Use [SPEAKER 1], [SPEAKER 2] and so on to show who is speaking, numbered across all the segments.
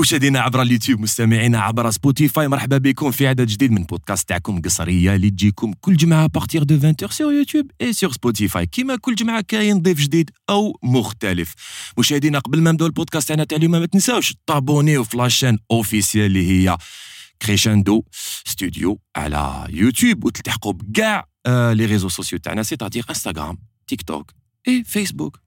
[SPEAKER 1] مشاهدينا عبر اليوتيوب مستمعينا عبر سبوتيفاي مرحبا بكم في عدد جديد من بودكاست تاعكم قسريا اللي تجيكم كل جمعة à partir de 20 sur يوتيوب et sur سبوتيفاي. كيما كل جمعة كاين ضيف جديد أو مختلف. مشاهدينا قبل ما نبداو البودكاست تاعنا تاع اليوم ما تنساوش تابونيو في la chaîne officielle اللي هي Crescendo Studio على يوتيوب وتلتحقوا بكاع les réseaux sociaux تاعنا c'est-à-dire انستغرام تيك توك اي فيسبوك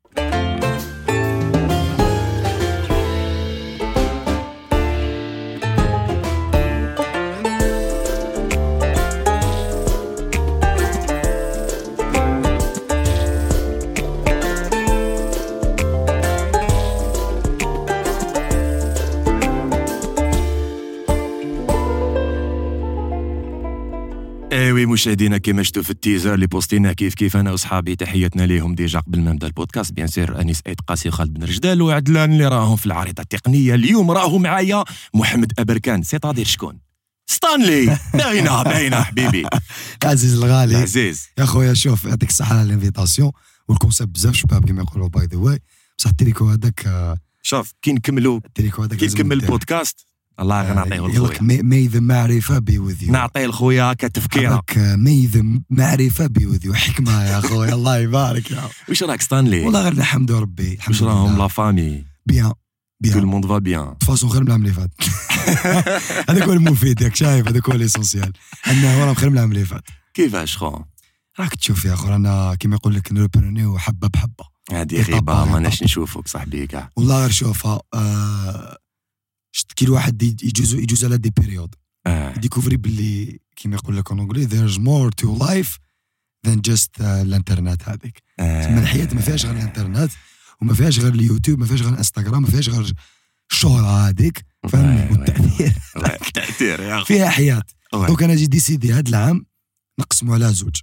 [SPEAKER 1] ايوي مشاهدينا كما شفتوا في ال teaser اللي بوستينا كيف كيف أنا وصحابي تحياتنا ليهم déjà قبل ما نبدأ البودكاست. bien sûr أنيس ايد قاسي خالد بن رجدال وعدلان اللي راهم في العريضة التقنية. اليوم راهو معايا محمد أبركان. c'est-à-dire شكون؟ ستانلي باينه باينه حبيبي.
[SPEAKER 2] عزيز الغالي.
[SPEAKER 1] عزيز.
[SPEAKER 2] يا خويا شوف يعطيك الصحة على ال invitation. وال concept بزاف شباب كيما يقولوا by the way بصح التريكو هذاك آه،
[SPEAKER 1] شوف كي نكملوا كي نكمل. البودكاست الله غير نعطيه
[SPEAKER 2] يقول
[SPEAKER 1] لخويا
[SPEAKER 2] لك مي ذا معرفة بي وذ يو
[SPEAKER 1] نعطيه لخويا كتفكيره.
[SPEAKER 2] هذاك مي ذا معرفة بي وذ يو حكمة يا خويا الله يبارك يا
[SPEAKER 1] واش راك ستانلي؟
[SPEAKER 2] والله غير نحمد ربي الحمد
[SPEAKER 1] واش راهم؟ لا فامي.
[SPEAKER 2] بيان
[SPEAKER 1] تو
[SPEAKER 2] بيان
[SPEAKER 1] الموند فا بيان
[SPEAKER 2] فاسون خير من العام اللي فات. هذاك هو المفيد ياك شايف هذاك هو الاسونسيال. انه راهم خير من العام اللي فات.
[SPEAKER 1] كيفاش خو؟
[SPEAKER 2] راك تشوف يا أخو رانا كيما يقول لك نربرونيو حبة
[SPEAKER 1] بحبة.
[SPEAKER 2] إيطابة،
[SPEAKER 1] غيبه ما ناش
[SPEAKER 2] إيطابة.
[SPEAKER 1] نشوفك صاحبي كاع.
[SPEAKER 2] والله غير شوفها آه شت كي الواحد يج- يجوز يجوز على des périodes.
[SPEAKER 1] آه.
[SPEAKER 2] découvrir باللي كيما يقول لك there's more to life than just آه، الانترنت هذيك. تما الحياة ما فيهاش غير الانترنت وما فيهاش غير اليوتيوب ما فيهاش غير الانستغرام ما فيهاش غير الشهرة هذيك. والتأثير.
[SPEAKER 1] oui، التأثير يا أخو
[SPEAKER 2] فيها حياة.
[SPEAKER 1] oui.
[SPEAKER 2] donc أنا j'ai décidé هذا العام نقسموا على زوج.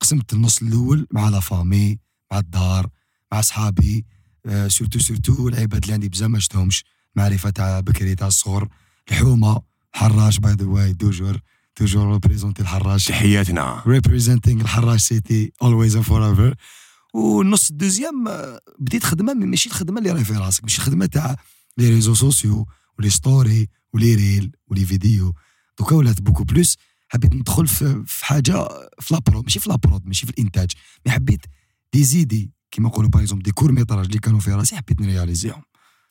[SPEAKER 2] قسمت النص الأول مع la famille مع الدار مع صحابي آه surtout surtout العباد اللي عندي بزاف ما شفتهمش معرفة تاع بكري تاع الصغر. الحومة حراش by the way toujours toujours représenter الحراش.
[SPEAKER 1] تحياتنا.
[SPEAKER 2] representing الحراش city always and forever والنص ال deuxième آه، بديت خدمة ماشي الخدمة اللي راهي في راسك ماشي الخدمة تاع les réseaux sociaux و les stories ولي ريل و les vidéos دوكا ولات beaucoup plus حبيت ندخل في, في حاجة في la prod ماشي في la prod ماشي في الإنتاج. mais حبيت des idées كيما نقولوا par exemple des courts métrages اللي كانوا في راسي حبيت نرياليزيهم.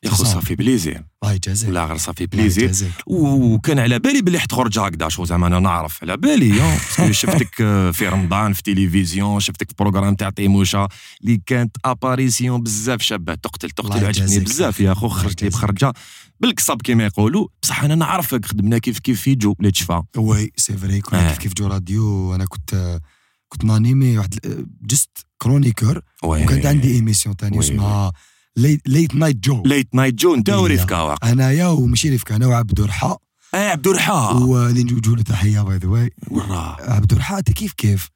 [SPEAKER 1] يا خو ça fait plaisir
[SPEAKER 2] الله يجازيك
[SPEAKER 1] لا غير
[SPEAKER 2] ça
[SPEAKER 1] fait
[SPEAKER 2] plaisir.
[SPEAKER 1] وكان على بالي باللي حتخرج هكذا شو زعما أنا نعرف. على بالي آه، شفتك آه، في رمضان في تلفزيون شفتك في programme تاع تيموشا اللي كانت apparition بزاف شابه تقتل تقتل عجبني. بزاف يا خو خرجت لي. بخرجة. بالقصب كيما يقولوا. بصح أنا نعرفك خدمنا كيف كيف في جو لا تشفى
[SPEAKER 2] وي سي فري كنا
[SPEAKER 1] آه.
[SPEAKER 2] كيف كيف جو راديو. أنا كنت كنت نانيمي واحد جست كرونيكور. وكانت عندي ايميسيون تاني
[SPEAKER 1] وي،
[SPEAKER 2] اسمها ليت نايت جو
[SPEAKER 1] ليت نايت جو انت
[SPEAKER 2] إيه.
[SPEAKER 1] ورفقا واقع.
[SPEAKER 2] انايا وماشي رفكا أنا وعبد الرحا.
[SPEAKER 1] آه عبد الرحا.
[SPEAKER 2] نوجهوا له تحية باي ذا واي عبد الرحا أنت كيف كيف؟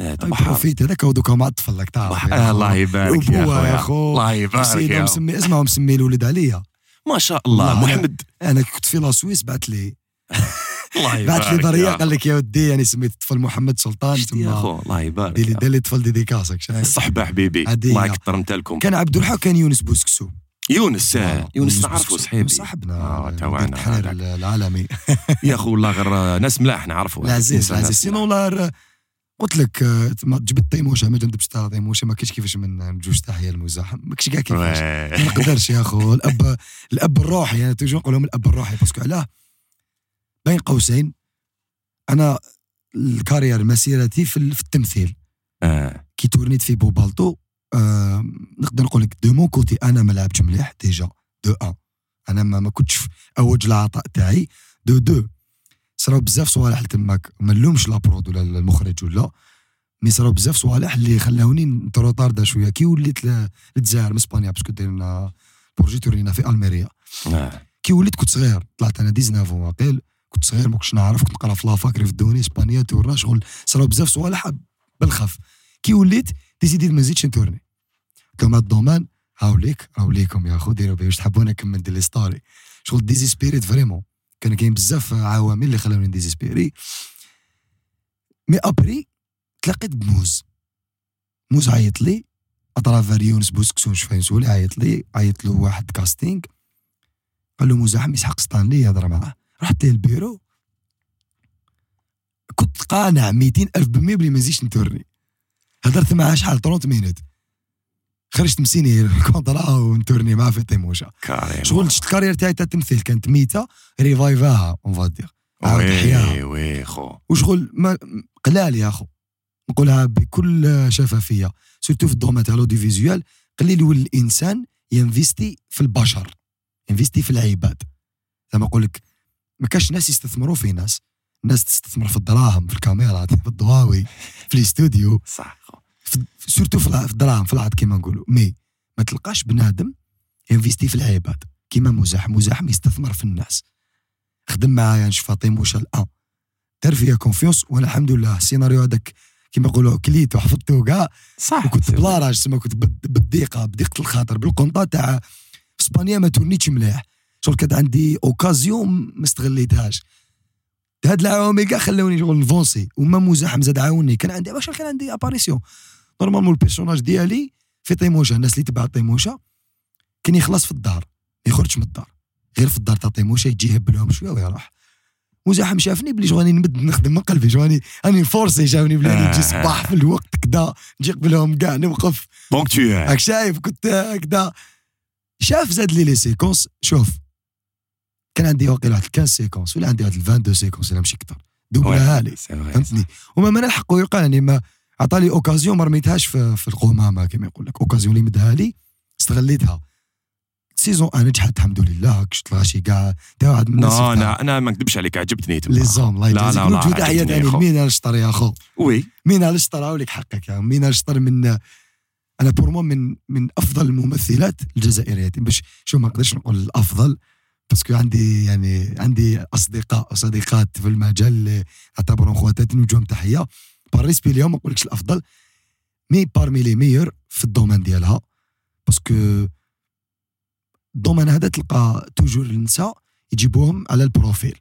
[SPEAKER 1] بحر
[SPEAKER 2] بروفيت هذاك هو دوكا مع الطفل لك تعرف.
[SPEAKER 1] الله يبارك يا خويا
[SPEAKER 2] خو
[SPEAKER 1] الله يبارك يا
[SPEAKER 2] مسمي اسمه مسمي الولد عليا.
[SPEAKER 1] ما شاء الله. محمد.
[SPEAKER 2] أنا كنت في لا سويس بعث لي.
[SPEAKER 1] الله
[SPEAKER 2] بعث لي
[SPEAKER 1] يبارك يا
[SPEAKER 2] قال لك يا ودي يعني سميت الطفل محمد سلطان
[SPEAKER 1] يا
[SPEAKER 2] تما
[SPEAKER 1] خو الله يبارك.
[SPEAKER 2] دير لي دير لي طفل ديديكاسك شايف
[SPEAKER 1] الصحبة حبيبي. الله يكثر متالكم
[SPEAKER 2] كان عبد الرحا كان يونس بوسكسو.
[SPEAKER 1] يونس آه،
[SPEAKER 2] آه،
[SPEAKER 1] يونس نعرفه. صحيبي
[SPEAKER 2] صاحبنا
[SPEAKER 1] آه، هذاك.
[SPEAKER 2] العالمي.
[SPEAKER 1] يا خو والله غير آه، ناس ملاح نعرفه.
[SPEAKER 2] العزيز العزيز سينو والله قلت لك آه، جبت تيموشا ما جبتش تاع تيموشا ما كاينش كيفاش من نجوج تحيه المزاح. ما كاينش كاع. كيفاش. ما نقدرش يا أخو الاب الأب الروحي أنا toujours نقول لهم الأب الروحي parce que علاه بين قوسين. أنا ال carrière مسيرتي في ال- في التمثيل.
[SPEAKER 1] آه،
[SPEAKER 2] كي تورنيت في بوبالتو آه نقدر نقول لك de mon côté أنا ما لعبتش مليح déjà de un. أنا ما, ما كنتش في أوج العطاء تاعي. de deux صراو بزاف صوالح تماك. ما نلومش la prod ولا المخرج ولا mais صراو بزاف صوالح اللي خلاوني نتروطاردا شوية. كي وليت للجزائر من إسبانيا parce que دايرنا projet تورينا في ألميريا.
[SPEAKER 1] آه.
[SPEAKER 2] كي وليت كنت صغير طلعت أنا 19 واقيل كنت صغير ما كنتش نعرف كنت نقرا في la fac رفدوني اسبانيا تورنا شغل صراو بزاف صوالح بالخف. كي وليت décidé ما نزيدش نتورني. قلت لهم هاد ال domaine هاوليك هاوليكم يا خو ديروا واش تحبونا نكمل ندير les stories. شغل ديزيسبيريت vraiment. كان كاين بزاف عوامل اللي خلاوني désespérer mais après تلاقيت بموز. موز عيط لي اترافير يونس بوسكسون شفاين سولي عيط لي عيط له واحد كاستينغ قال له مزاحم إسحاق ستانلي يهضر معاه. رحت ليه البيرو كنت قانع 200 ألف بالمية بلي ما نزيدش نتورني هضرت معاه شحال 30 مينوت خرجت مسيني الكونترا ونتورني معاه في تيموشا شغل شفت الكارير تاعي تاع التمثيل كانت ميتة ريفايفاها اون فادير
[SPEAKER 1] وي وي خو.
[SPEAKER 2] وشغل ما قلال يا اخو نقولها بكل شفافية. surtout في ال domaine تاع l'audiovisuel قليل يولي الإنسان ينفيستي في البشر. ينفيستي في العباد. زعما نقول لك ما كاش ناس يستثمروا في ناس الناس تستثمر في الدراهم في الكاميرات في الضواوي في الاستوديو.
[SPEAKER 1] صح. surtout
[SPEAKER 2] في الدراهم في العاد كيما نقولوا. mais ما تلقاش بنادم ينفيستي في العباد. كيما مزاحم مزاحم يستثمر في الناس. خدم معايا نشوف طيموشا الان دار فيا confiance وأنا الحمد لله. السيناريو هذاك كيما يقولوا كليت وحفظته كاع.
[SPEAKER 1] صح.
[SPEAKER 2] وكنت
[SPEAKER 1] c'est
[SPEAKER 2] la rage تسمى كنت بالضيقه بضيقه الخاطر بالقنطة تاع اسبانيا ما تورنيتش مليح. شغل كانت عندي occasion ما استغليتهاش هاد العوامل كاع خلوني شغل نفونسي وما مزاحم زاد عاوني. كان عندي واش كان عندي apparition normalement ال personnage ديالي في طيموشا الناس اللي تبع طيموشا كان يخلص في الدار ما يخرجش من الدار غير في الدار تاع طيموشا يجي يهب لهم شوية ويروح مزاحم شافني بلي راني نمد نخدم من قلبي شغل راني forcé شافني بلي راني نجي صباح في الوقت كدا نجي قبلهم كاع نوقف
[SPEAKER 1] ponctuel
[SPEAKER 2] راك شايف كنت هكذا شاف زاد les les séquences شوف كان عندي واقيلا واحد 15 séquences ولا عندي واحد 22 séquences ولا ماشي أكثر. دوبلها لي فهمتني؟ وما من الحق يقال يعني ما عطاني أوكازيون ما رميتهاش في, في القمامه كما يقول لك. أوكازيون اللي مدها لي استغليتها. سيزون أنا نجحت الحمد لله كشت الغاشي كاع. تا واحد من يفتح.
[SPEAKER 1] أنا أنا ما نكذبش عليك عجبتني تما.
[SPEAKER 2] لي زوم الله
[SPEAKER 1] لا، لا، لا، خو.
[SPEAKER 2] مين على الشطر يا أخو.
[SPEAKER 1] وي.
[SPEAKER 2] مين على الشطر هاوليك حقك يا مين على الشطر من أنا بور من من أفضل الممثلات الجزائريات باش شو ما نقدرش نقول الأفضل باسكو عندي يعني عندي اصدقاء وصديقات في المجال اللي أعتبرهم خواتاتي نوجههم تحية. par respect اليوم ما نقولكش الأفضل mais parmi les meilleurs في ال domaine ديالها. parce que ال domaine هذا تلقى toujours النساء يجيبوهم على ال profil.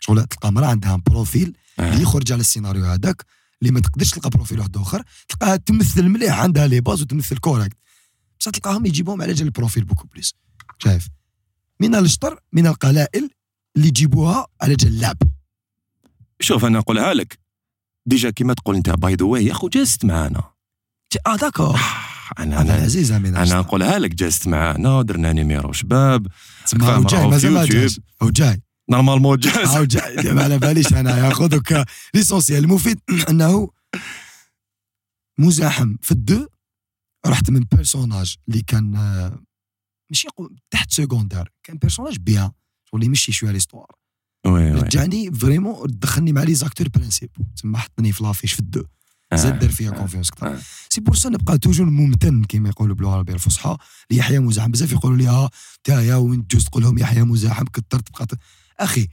[SPEAKER 2] شغل تلقى مرأة عندها profil اللي يخرج على السيناريو هذاك اللي ما تقدرش تلقى profil واحد آخر تلقاها تمثل مليح عندها les bases وتمثل correct بصح تلقاهم يجيبوهم على جال ال profil beaucoup plus شايف؟ من الشطر من القلائل اللي يجيبوها على جال اللعب
[SPEAKER 1] شوف أنا نقولها لك. déjà كيما تقول أنت by the way يا أخو جازت معانا.
[SPEAKER 2] آه d'accord.
[SPEAKER 1] أنا
[SPEAKER 2] أنا
[SPEAKER 1] أنا
[SPEAKER 2] عزيز من
[SPEAKER 1] أنا نقولها لك جازت معانا درنا numéro شباب
[SPEAKER 2] هو جاي مازال ما جاي.
[SPEAKER 1] normalement جاز
[SPEAKER 2] هو جاي. ما على باليش أنا ياخذك l'essentiel المفيد أنه مزاحم في ال deux. رحت من personnage اللي كان آه، ماشي تحت secondaire كان personnage bien شغل يمشي
[SPEAKER 1] شوية l'histoire
[SPEAKER 2] رجعني vraiment دخلني مع les acteurs principaux تسمى حطني في l'affiche في ال deux. زاد دار فيها
[SPEAKER 1] آه.
[SPEAKER 2] confiance أكثر.
[SPEAKER 1] آه.
[SPEAKER 2] c'est pour ça نبقى toujours ممتن كيما يقولوا باللغة العربية الفصحى. ليحيى مزاحم. بزاف يقولوا لي ها تا يا وين تجوز تقول لهم يحيى مزاحم كثر تبقى أخي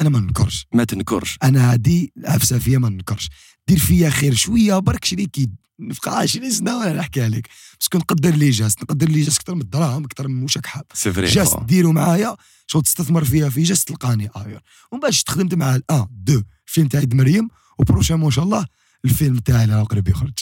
[SPEAKER 2] أنا ما ننكرش.
[SPEAKER 1] ما تنكرش.
[SPEAKER 2] أنا هادي عفسه فيا ما ننكرش. دير فيا خير شوية برك شريكي نبقى 20 سنة وأنا نحكي عليك. باسكو نقدر لي جاس نقدر لي جاس أكثر من الدراهم أكثر من موشك حاب.
[SPEAKER 1] سي فري
[SPEAKER 2] جاس
[SPEAKER 1] خو.
[SPEAKER 2] ديروا معايا شغل تستثمر فيها في جاس تلقاني آير. ومن بعد خدمت مع الان دو الفيلم تاع عيد مريم وبروشامون إن شاء الله الفيلم تاعي اللي راه قريب يخرج.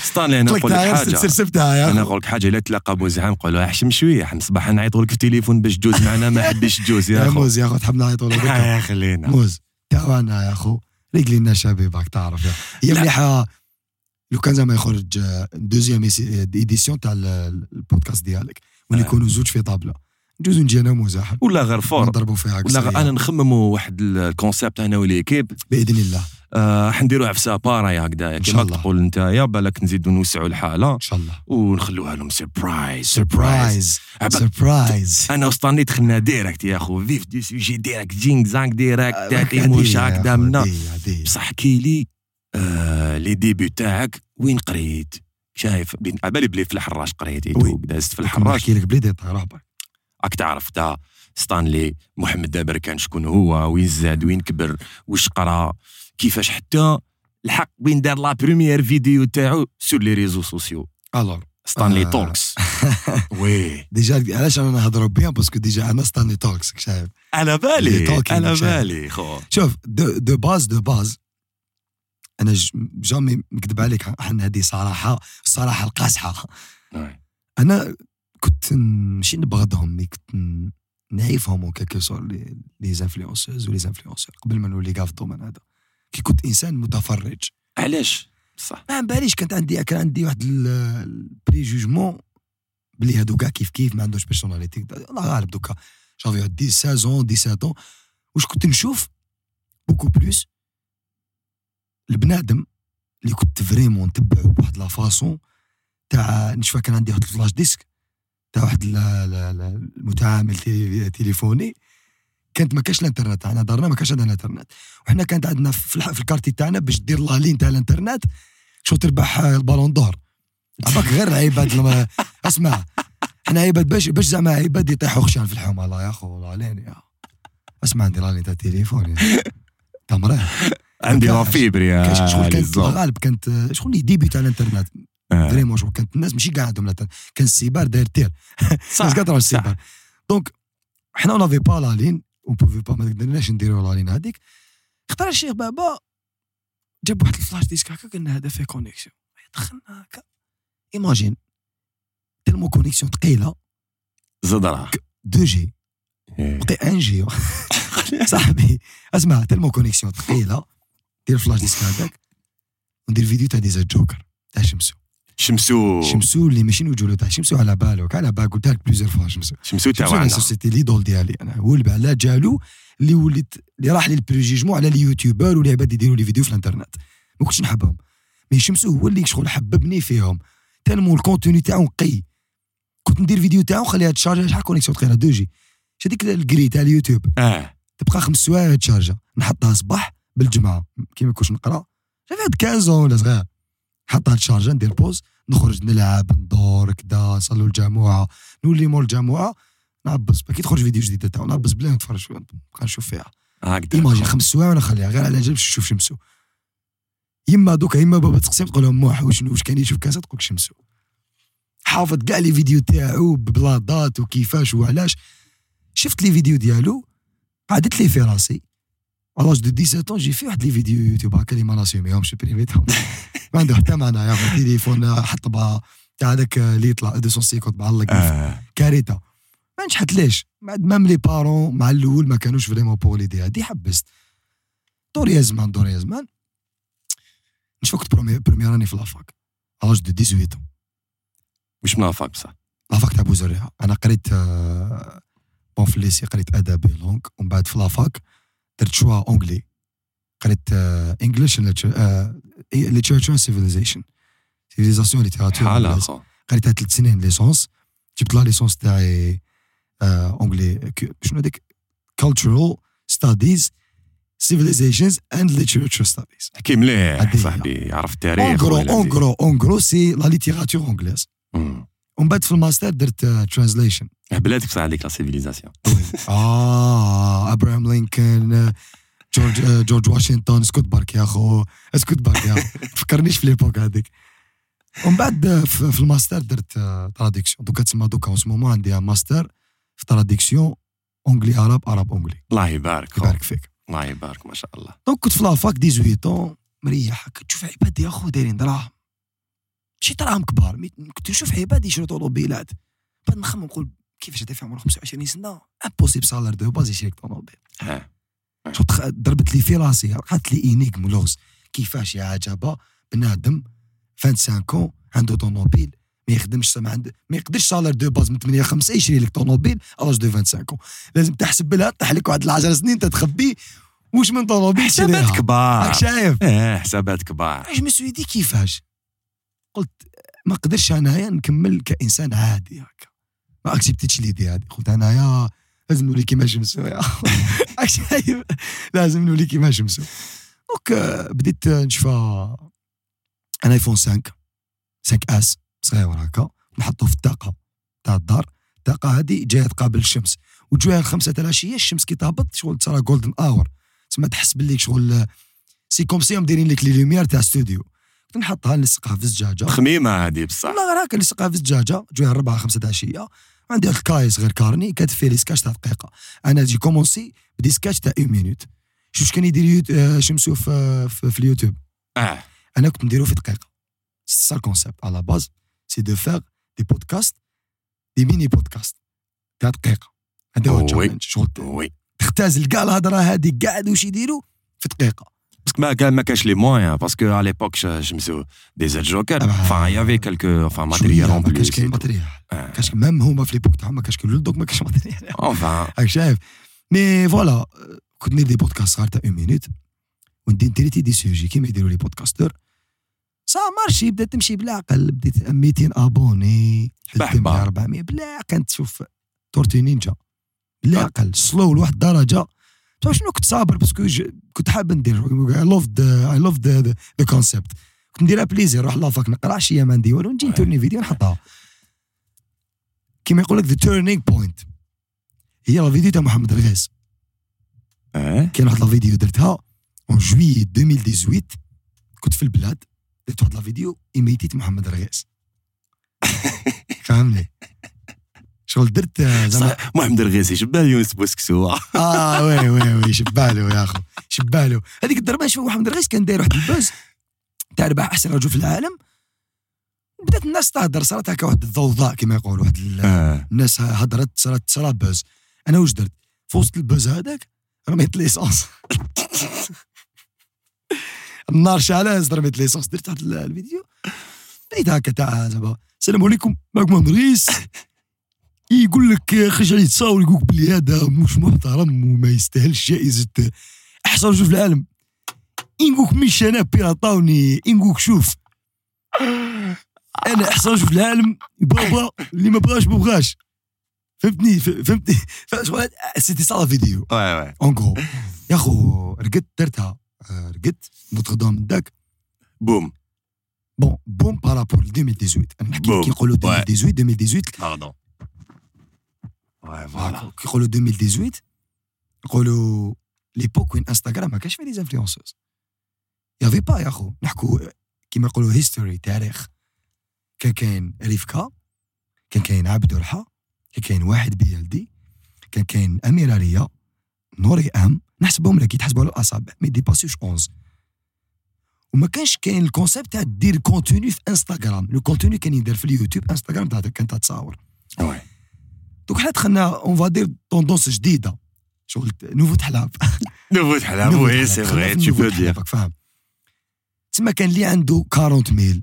[SPEAKER 1] ستانلي أنا نقول لك حاجة.
[SPEAKER 2] أنا.
[SPEAKER 1] نقول لك حاجة الا تلاقى مزعم نقول له احشم شوية. صباح نعيطوا لك في التليفون باش تجوز معنا ما حبيش تجوز يا أخو.
[SPEAKER 2] موز يا أخو تحب نعيطوا.
[SPEAKER 1] آه، خلينا.
[SPEAKER 2] موز تاعنا يا أخو. رجلي لنا شبيبك تعرف يا. هي. مليحة. لو كان زعما يخرج دوزيام إيديسيون تاع ال- ال- البودكاست ديالك وين
[SPEAKER 1] آه.
[SPEAKER 2] زوج في طابلة. نجوز نجي أنا مزاحم
[SPEAKER 1] ولا غير فور.
[SPEAKER 2] نضربوا فيها
[SPEAKER 1] ولا. غير أنا نخمموا واحد الكونسيبت أنا وليكيب
[SPEAKER 2] بإذن الله.
[SPEAKER 1] آه عفسة بارايا هكذايا
[SPEAKER 2] إن شاء
[SPEAKER 1] كيما
[SPEAKER 2] الله.
[SPEAKER 1] تقول أنت يا بالك نزيدوا نوسعوا الحالة.
[SPEAKER 2] إن شاء الله.
[SPEAKER 1] ونخلوها لهم سربرايز
[SPEAKER 2] سربرايز surprise
[SPEAKER 1] أنا وسطاني دخلنا direct يا أخو. vif du sujet direct جينغ زانغ direct
[SPEAKER 2] آه،
[SPEAKER 1] تاتي موشاك دامنا
[SPEAKER 2] عادية
[SPEAKER 1] بصح احكي لي آه les débuts تاعك وين قريت؟ شايف بين- على بالي بلي في الحراش قريت. دازت في الحراش.
[SPEAKER 2] نحكي لك بلي détail راه برك
[SPEAKER 1] راك تعرف تا ستانلي محمد d'abord كان شكون هو وين زاد وين كبر واش قرا كيفاش حتى الحق وين دار la première vidéo تاعو sur les réseaux sociaux
[SPEAKER 2] alors
[SPEAKER 1] ستانلي
[SPEAKER 2] آه.
[SPEAKER 1] توكس وي
[SPEAKER 2] déjà علاش أنا نهضروا bien؟ parce que déjà أنا ستانلي توكس شايف.
[SPEAKER 1] على
[SPEAKER 2] لي
[SPEAKER 1] بالي على. بالي خو
[SPEAKER 2] شوف de, de base de base أنا jamais نكذب عليك حنا هذه صراحة الصراحه القاصحه أنا كنت ماشي نبغضهم mais كنت نعيفهم اون كيكو sur les influenceuses و les influenceurs قبل ما نولي كاع في ال domaine هذا. كي كنت إنسان متفرج.
[SPEAKER 1] علاش؟ صح.
[SPEAKER 2] ما باليش كانت عندي كان عندي واحد ال préjugement بلي هادو كاع كيف كيف ما عندوش personnalité الله غالب دوكا. j'avais 10 16 17 واش كنت نشوف؟ beaucoup plus البنادم اللي كنت vraiment نتبعو بواحد la façon تاع نشوف كان عندي واحد ال flash disque تاع واحد المتعامل تليفوني. كانت ما كاش الانترنت انا دارنا ما كاش عندنا الانترنت. وحنا كانت عندنا في, في الكارتي تاعنا باش دير لا لين تاع الانترنت شو تربح البالون دور. عباك غير العباد لما اسمع إحنا عباد باش باش زعما عباد يطيحوا خشان في الحومه الله يا خو الله علينا اسمع عندي لين تاع التليفون تا مراه
[SPEAKER 1] عندي لا فيبر يا
[SPEAKER 2] كاش شغل كانت. الغالب كانت شغل لي ديبي تاع الانترنت.
[SPEAKER 1] آه.
[SPEAKER 2] فريمون شغل كانت الناس ماشي كاع عندهم كان السيبار داير تير.
[SPEAKER 1] صح صح.
[SPEAKER 2] ال cyber. donc حنا on avait pas la ligne on pouvait pas ما قدرناش نديرو la ligne هذيك. اختار الشيخ بابا جاب واحد ال flash disque هكا قلنا هذا فيه connexion دخلنا هكا. imagine tellement connexion ثقيلة.
[SPEAKER 1] زاد راه
[SPEAKER 2] 2
[SPEAKER 1] G.
[SPEAKER 2] بقي 1 G صاحبي اسمع tellement connexion ثقيلة. دير ال flash disque هذاك وندير فيديو تاع DZ Joker تاع شمسو.
[SPEAKER 1] شمسو.
[SPEAKER 2] شمسو اللي ماشي وجوله تاع شمسو على بالو على بالك قلتها لك plusieurs fois شمسو.
[SPEAKER 1] شمسو تاعنا
[SPEAKER 2] c'était l'idole ديالي أنا. هو اللي على جالو اللي وليت اللي راح لي ال préjugement على اليوتيوبر واللي عباد يديروا les vidéos في الانترنت. ما كنتش نحبهم. mais شمسو هو اللي شغل حببني فيهم. tellement ال contenu تاعو نقي. كنت ندير فيديو تاعو خليها تشارجا شحال connexion ثقيله 2 جي شي هذيك ال carré تاع اليوتيوب.
[SPEAKER 1] آه.
[SPEAKER 2] تبقى خمس سوايع تشارجا نحطها صباح بالجمعة كي ما كنتش نقرأ. j'avais عاد 15 ولا صغير. نحطها تشارجا ندير pause نخرج نلعب ندور كدا نصلوا الجمعه نولي مول الجمعه نعبس كي تخرج فيديو جديد تاعو نعبس بلا نتفرج نبقى نشوف فيها.
[SPEAKER 1] هكذا.
[SPEAKER 2] imagine خمس سوايع ونخليها غير على جنب نشوف شمسو. يما دوكا يما بابا تقسم تقول لهم موح واش واش كان يشوف كاسه تقول شمسو. حافظ كاع les vidéos تاعو ببلاطات وكيفاش وعلاش. شفت les vidéos ديالو؟ قعدت لي في راسي. الاج دو 17 جي في واحد لي فيديو يوتيوب هكا اللي ما ناسيوميهمش بريفيتهم ما عنده حتى معنى يا أخي، تليفون حطبه تاع هذاك اللي يطلع 250 معلق كارثه ما نجحت ليش مام لي بارون مع الأول ما كانوش فريمون بور ليدي هادي حبست دور يا زمان دور يا زمان نشوف كنت برومي بروميير اني في لافاك الاج دو 18
[SPEAKER 1] واش من افاك بصح
[SPEAKER 2] la fac تاع بوزريعه أنا قريت bon في ال lycée قريت ادبي langues ومن بعد في la fac درت choix anglais قريت English literature civilization
[SPEAKER 1] civilisation اخو
[SPEAKER 2] قريتها ثلاث سنين licence. جبت la licence تاعي آه، anglais ك- شنو هذيك cultural studies civilizations and literature studies.
[SPEAKER 1] حكي مليح. صاحبي يعرف التاريخ
[SPEAKER 2] gros
[SPEAKER 1] ولا
[SPEAKER 2] en
[SPEAKER 1] هذه.
[SPEAKER 2] gros en gros c'est la littérature
[SPEAKER 1] anglaise.
[SPEAKER 2] ومن بعد في الماستر درت translation
[SPEAKER 1] بلادك بصح هذيك la civilisation
[SPEAKER 2] آه ابراهام لينكولن جورج جورج واشنطن اسكت برك يا اخو اسكت برك يا اخو تفكرنيش في l'époque هذيك ومن بعد في الماستر درت traduction دوكا تسمى دوكا un moment عندي ماستر في traduction anglais arabe arabe anglais
[SPEAKER 1] الله يبارك خو.
[SPEAKER 2] يبارك فيك
[SPEAKER 1] الله يبارك ما شاء الله
[SPEAKER 2] donc كنت في la fac 18 ans مريح هكا تشوف عباد يا اخو دايرين دراهم ماشي دراهم كبار كنت نشوف عباد يشرو طوموبيلات بعد نخمم نقول كيفاش هذا في عمره 25 سنة؟ impossible salaire de base يشري لك طوموبيل. ضربت لي في راسي قالت لي énigme لغز كيفاش يا عجبة؟ بنادم 25 كون عنده طوموبيل. ما يخدمش ما عنده ما يقدرش salaire de base من 8 5 يشري لك طوموبيل à l'âge de 25 كون لازم تحسب لها طيح لك واحد 10 سنين تتخبي واش من طوموبيل
[SPEAKER 1] حسابات كبار.
[SPEAKER 2] راك شايف؟
[SPEAKER 1] آه حسابات كبار.
[SPEAKER 2] je me suis dit كيفاش؟ قلت ما قدرش أنايا نكمل كإنسان عادي هكا. ما اكسبتيتش l'idée هادي قلت انايا لازم نولي كيما شمسو يا. راك شايف لازم نولي كيما شمسو donc آه، بديت نشفى un iPhone 5 5S صغير هكا. نحطو في الطاقة تاع الدار. الطاقة هذه جاية تقابل الشمس. وجوها الخمسة تاع العشيه الشمس كي تهبط شغل تصرا golden hour تسمى تحس باللي شغل c'est comme si هم دايرين لك les lumières تاع ستوديو نحطها نلصقها في الزجاجة.
[SPEAKER 1] خميمه هذه بصح.
[SPEAKER 2] والله غير هكا نلصقها في الزجاجة. جوها ربعه خمسة تاع العشيه عندي واحد الكايس غير carnet كاتب فيه les sketchs تاع دقيقة. أنا j'ai commencé par des sketchs تاع une minute شوف كان يدير آه، شمسو في, في, في اليوتيوب.
[SPEAKER 1] آه.
[SPEAKER 2] أنا كنت نديرو في دقيقة. c'est ça ال concept à la base c'est de faire des podcasts des mini podcasts تاع دقيقة. هذا هو
[SPEAKER 1] oui.
[SPEAKER 2] ال challenge شغل
[SPEAKER 1] oui
[SPEAKER 2] تختازل كاع الهضره هذه قاعد واش يديروا في دقيقة.
[SPEAKER 1] parce que ما كان ما كانش les moyens parce que على l'époque شمسو دي زاد جوكر
[SPEAKER 2] Ah bah,
[SPEAKER 1] enfin il y avait quelques enfin matériel en plus
[SPEAKER 2] كاين
[SPEAKER 1] tout.
[SPEAKER 2] matériel
[SPEAKER 1] آه.
[SPEAKER 2] quand même هما في l'époque تاعهم ما كانش كاين donc ما كانش matériel
[SPEAKER 1] enfin
[SPEAKER 2] راك شايف mais voilà كنت ندير des podcasts صغار تاع une minute وندير traiter des sujets كيما يديروا les podcasteurs ça marchait بدات تمشي بالعقل بديت 200 abonnés
[SPEAKER 1] حبة
[SPEAKER 2] بديت
[SPEAKER 1] حبة.
[SPEAKER 2] 400 بالعقل تشوف tortue ninja بالعقل slow لواحد الدرجه تعرف شنو كنت صابر؟ parce que كنت حاب ندير I love I love the concept كنت نديرها plaisir نروح la fac نقرا شي ما ندير والو نجي نتورني فيديو نحطها. كيما يقول لك the turning point هي la vidéo تاع محمد رغيس
[SPEAKER 1] آه
[SPEAKER 2] كاين واحد la vidéo درتها en juillet 2018 كنت في البلاد درت واحد la vidéo ايميتيت محمد رغيس فهمني؟ شغل درت زعما
[SPEAKER 1] محمد رغيس شبه يونس بوسكسو.
[SPEAKER 2] آه oui oui oui شبالو يا اخو شبالو هذيك الضربة شوف محمد رغيس كان داير واحد ال buzz. تاع ربح أحسن رجل في العالم. بدات الناس تهدر صارت هكا واحد الضوضاء كما يقولوا واحد
[SPEAKER 1] آه.
[SPEAKER 2] الناس هضرت صارت صار buzz. أنا واش درت؟ في وسط ال buzz هذاك رميت l'essence النار شعلة رميت l'essence درت واحد ال- الفيديو. بديت هكا تاع زعما السلام عليكم معكم مدريس يقول لك خرج عليه تصاور يقول لك بلي هذا مش محترم وما يستاهلش جائزة أحسن رجل في العالم. إنقوك مش أنا بيعطاوني إنقوك شوف. أنا أحسن رجل في العالم بابا اللي ما بغاش ما بغاش. فهمتني؟ فهمتني؟ سيتي لا فيديو. اون جو يا خو رقدت درتها. رقدت نوتردام داك.
[SPEAKER 1] boum
[SPEAKER 2] بون بوم بارابور 2018 أنا نحكي
[SPEAKER 1] بوم.
[SPEAKER 2] كي
[SPEAKER 1] Ouais.
[SPEAKER 2] 2018 2018
[SPEAKER 1] pardon. Ouais voilà.
[SPEAKER 2] يقولوا 2018 يقولوا l'époque وين انستغرام ما كانش فيه il y avait pas يا خو نحكوا كيما يقولوا history تاريخ كان كاين ريفكا كان كاين عبد الرحا كان كاين واحد بيالدي كان كاين اميره ريا نوري ام نحسبهم لك يتحسبوا على الاصابع ما يديباسيوش 11 وما كانش كاين ال concept تاع دير contenu في انستغرام le contenu كان يدير في اليوتيوب انستغرام كان تاع تصاور
[SPEAKER 1] ouais.
[SPEAKER 2] دوك حنا دخلنا on va dire tendance جديدة. شغل nouveau تحلاب.
[SPEAKER 1] nouveau
[SPEAKER 2] تحلاب.
[SPEAKER 1] tu
[SPEAKER 2] nouveau
[SPEAKER 1] peux
[SPEAKER 2] تحلاب،
[SPEAKER 1] dire.
[SPEAKER 2] راك فاهم؟ تسمى كان اللي عنده 40 mille.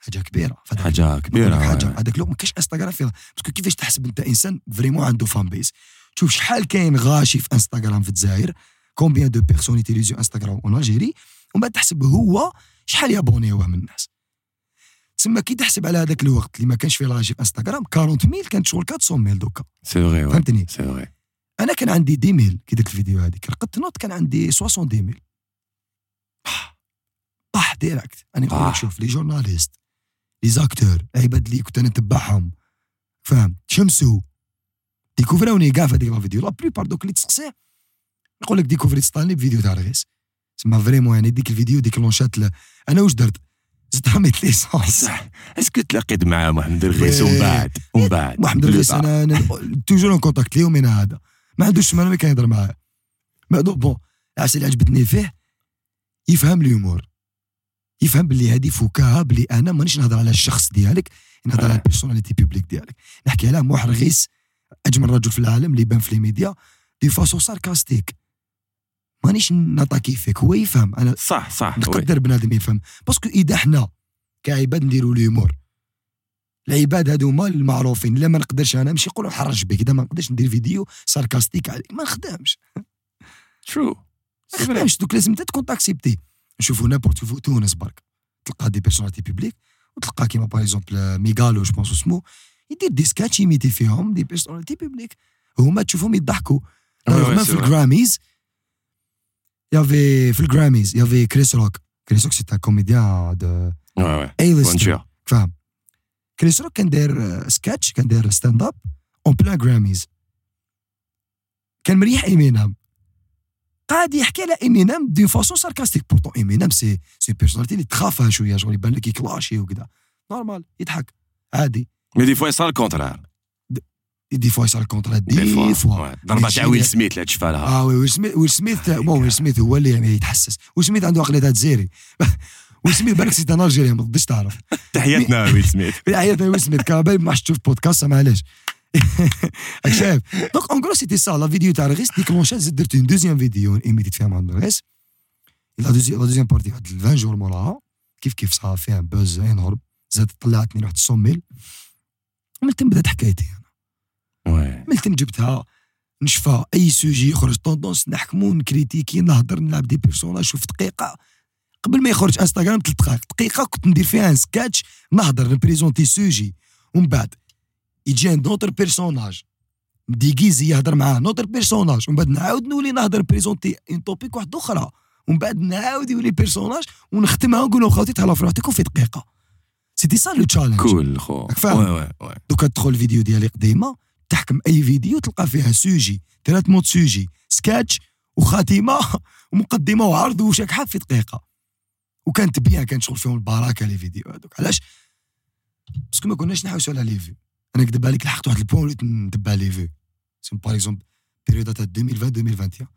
[SPEAKER 1] حاجة
[SPEAKER 2] كبيرة حاجة
[SPEAKER 1] كبيرة
[SPEAKER 2] حاجة.
[SPEAKER 1] ouais.
[SPEAKER 2] هذاك الوقت ما كاش انستغرام فيها parce que كيفاش تحسب أنت إنسان vraiment عنده fan base تشوف شحال كاين غاشي في انستغرام في الجزائر combien de personnes يتيليزيو انستغرام؟ en Algérie ومن بعد تحسب هو شحال يابونيوه من الناس. تسمى كي تحسب على هذاك الوقت اللي ما كانش فيه غاشي في انستغرام 40 mille كانت شغل 400 mille دوكا.
[SPEAKER 1] Vrai ouais.
[SPEAKER 2] فهمتني؟
[SPEAKER 1] C'est vrai.
[SPEAKER 2] أنا كان عندي 10 mille كي درت الفيديو هذيك رقدت نوضت كان عندي 60 mille. طاح direct. أنا نقول. شوف les journalistes les acteurs العباد اللي كنت أنا نتبعهم. فاهم؟ شمسو. ديكوفراوني كاع في هذيك la vidéo. la plupart دوك اللي تسقسيه نقول لك ديكوفريت ستانلي فيديو تاع رغيس تسمى vraiment يعني ديك الفيديو ديكلونشات أنا واش درت؟ رميت l'essence
[SPEAKER 1] est-ce que تلاقيت مع محمد رغيس
[SPEAKER 2] إيه.
[SPEAKER 1] ومن بعد ومن بعد.
[SPEAKER 2] محمد رغيس أنا toujours en contact ليه من هذا. ما عندوش ما كان يهضر معاه. mais bon العفسة اللي عجبتني فيه يفهم ال humour يفهم باللي هذه فكاهه باللي أنا مانيش نهضر على الشخص ديالك نهضر على
[SPEAKER 1] آه.
[SPEAKER 2] ال personnalité publique ديالك. نحكي على محمد رغيس أجمل رجل في العالم اللي بان في les médias de façon sarcastique. مانيش نطاكي فيك هو يفهم. أنا
[SPEAKER 1] صح صح.
[SPEAKER 2] نقدر بنادم يفهم. parce que إذا حنا كعباد نديروا l'humour العباد هذوما المعروفين. لا ما نقدرش أنا نمشي نقول نحرج بك إذا ما نقدرش ندير فيديو sarcastique عليك ما نخدمش.
[SPEAKER 1] True.
[SPEAKER 2] ما نخدمش دوك لازم انت تكون تاكسبتي نشوفوا n'importe في تونس برك. تلقى des personnalités publiques وتلقى كيما par exemple ميغالو je pense اسمو يدير des sketchs يميتي فيهم des personnalités publiques هما تشوفهم يضحكوا
[SPEAKER 1] Ouais, ouais,
[SPEAKER 2] même
[SPEAKER 1] c'est
[SPEAKER 2] في. الجراميز في ال Grammys y avait كريس روك كريس روك c'est un comédien de
[SPEAKER 1] ouais ouais. Bonjour.
[SPEAKER 2] فاهم كريس روك كان داير سكتش كان داير stand-up en plein Grammys كان مريح ايمينام قاعد يحكي على ايمينام de façon sarcastique pourtant ايمينام c'est c'est personnalité اللي تخافها شوية شغل يبان لك يكلاشي وكذا normal يضحك عادي
[SPEAKER 1] mais des fois يصير
[SPEAKER 2] ال contraire des fois
[SPEAKER 1] يصير
[SPEAKER 2] ال
[SPEAKER 1] contraire
[SPEAKER 2] des
[SPEAKER 1] fois. ضربة تاع ويل سميث اللي تشفى لها
[SPEAKER 2] آه oui ويل سميث ويل سميث bon ويل سميث هو اللي يعني يتحسس ويل سميث عنده عقليه تاع الجزائري ويل سميث بالك c'est un Algérien ما تقدرش تعرف
[SPEAKER 1] تحياتنا ويل سميث
[SPEAKER 2] في حياتنا ويل سميث كان بالي ما حش تشوف بودكاست معليش شايف donc en gros c'était ça la vidéo تاع رغيس ديكلونشات زدت درت une deuxième vidéo ايميتيت فيها مع رغيس la deuxième partie واحد 20 jours موراها كيف كيف صار فيها buzz énorme زاد طلعتني واحد 100 mille من تم بدات حكايتي تم جبتها نشفى أي sujet يخرج. tendance نحكمو نكريتيكي نهضر نلعب des personnages شوف دقيقة. قبل ما يخرج انستغرام ثلاث دقائق. دقيقة كنت ندير فيها un sketch نهضر نبريزونتي sujet. ومن بعد يجي عند un autre personnage déguisé يهضر معاه un autre personnage ومن بعد نعاود نولي نهضر بريزونتي un topic واحدة أخرى. ومن بعد نعاود يولي personnage ونختمها ونقول خوتي تهلاو في روحكم في دقيقة. c'était ça le challenge
[SPEAKER 1] cool خو.
[SPEAKER 2] راك فاهم؟
[SPEAKER 1] oui oui وي
[SPEAKER 2] دوكا تدخل الفيديو ديالي قديمة. تحكم أي فيديو تلقى فيها sujet ثلاث modes sujet sketch وخاتمة ومقدمة وعرض وشكحه في دقيقة. وكانت bien كان شغل فيهم البركة les vidéos هذوك علاش؟ parce que ما كناش نحوسوا على les vues. أنا نكذب عليك لحقت واحد ال point وليت ندب على les vues. par exemple période تاع 2020 2021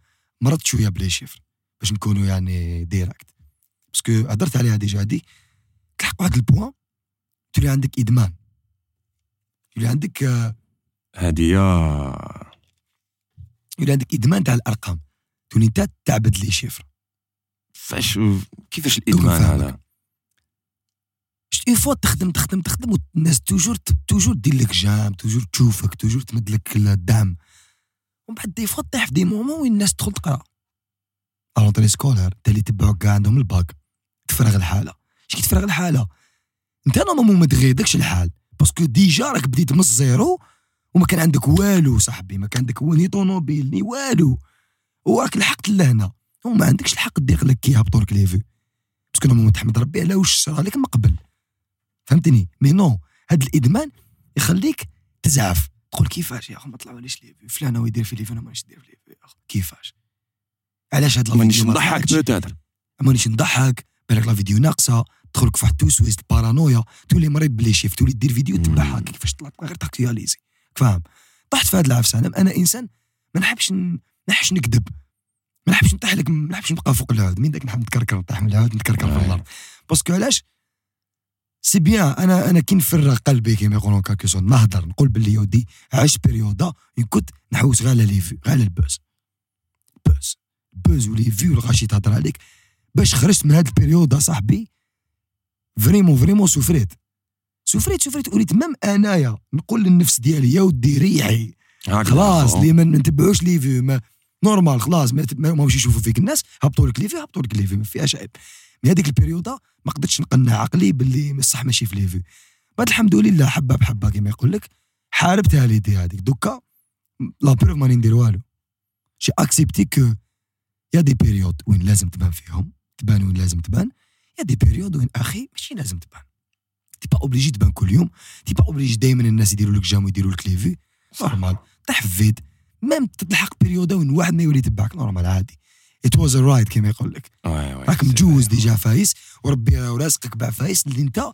[SPEAKER 2] مرضت شوية ب les chiffres باش نكونوا يعني direct parce que هضرت عليها déjà هادي تلحق واحد ال point تولي عندك إدمان. يولي عندك
[SPEAKER 1] هادي
[SPEAKER 2] يولي عندك إدمان تاع الأرقام. تولي انت تعبد les chiffres
[SPEAKER 1] فاش كيفاش
[SPEAKER 2] الإدمان.
[SPEAKER 1] هذا؟
[SPEAKER 2] une fois تخدم تخدم تخدم والناس toujours toujours دير لك j'aime toujours تشوفك toujours تمد لك الدعم. ومن بعد des fois طيح في des moments وين الناس تدخل تقرا. l'entrée scolaire تا اللي يتبعوك كاع عندهم الباك. تفرغ الحالة. اش كي تفرغ الحالة؟ أنت normalement ما تغيضكش الحال. parce que déjà راك بديت من ال zéro وما كان عندك والو صاحبي ما كان عندك ni طوموبيل ni والو. وراك لحقت لهنا وما عندكش الحق دير لك كي يهبطوا لك les vues. parce que normalement تحمد ربي على واش صرا لك من قبل؟ فهمتني؟ mais non هاد الإدمان يخليك تزعف. تقول كيفاش يا اخو ما طلعوليش les vues؟ فلان هو يدير في les vues أنا مانيش ندير في les vues. يا اخو كيفاش؟ علاش هاد
[SPEAKER 1] مانيش نضحك؟ peut-être
[SPEAKER 2] مانيش نضحك بالك la vidéo ناقصة تدخلك في واحد التوسويس ال paranoïa تولي مريض ب les chiffres تولي دير فيديو. تبعها كيفاش طلعت غير تاكتواليزي فاهم؟ طحت في هاد العفسة. أنا إنسان ما نحبش ما نحبش نكذب. ما نحبش نطيح لك ما نحبش نبقى فوق العود من داك نحب نتكركر نطيح من العود نتكركر في.
[SPEAKER 1] الأرض؟
[SPEAKER 2] parce que علاش؟ c'est bien أنا أنا كي نفرغ قلبي كيما يقولون quelque sorte. نهضر نقول باللي يودي. عشت بيريودا. كنت نحوس غير على les vues غير على ال buzz. buzz. buzz و les vues الغاشي تهضر عليك. باش خرجت من هاد ال période صاحبي vraiment vraiment سوفريت. سوفريت سوفريت وليت même انايا نقول للنفس ديالي يا ودي ريحي خلاص. اللي ما نتبعوش les vues ما normal خلاص ما ما ماهوش يشوفوا فيك الناس هبطوا لك les vues هبطوا لك les vues ما فيهاش عيب من هذيك البيريودا ما قدرتش نقنع عقلي باللي الصح ماشي في les vues بعد الحمد لله حبه بحبه كما يقول لك حاربتها l'idée هذيك دوكا la preuve ماني ندير والو j'ai accepté que y a des périodes وين لازم تبان فيهم تبان وين لازم تبان y a des périodes وين أخي ماشي لازم تبان t'es pas obligé تبان كل يوم t'es pas obligé دائما الناس يديروا لك j'aime ويديروا لك les vues normal طيح في vide même تلحق بيريودا وين واحد ما يولي يتبعك normal عادي it was right كما يقول لك راك مجوز déjà عفايس وربي ورازقك بعفايس اللي انت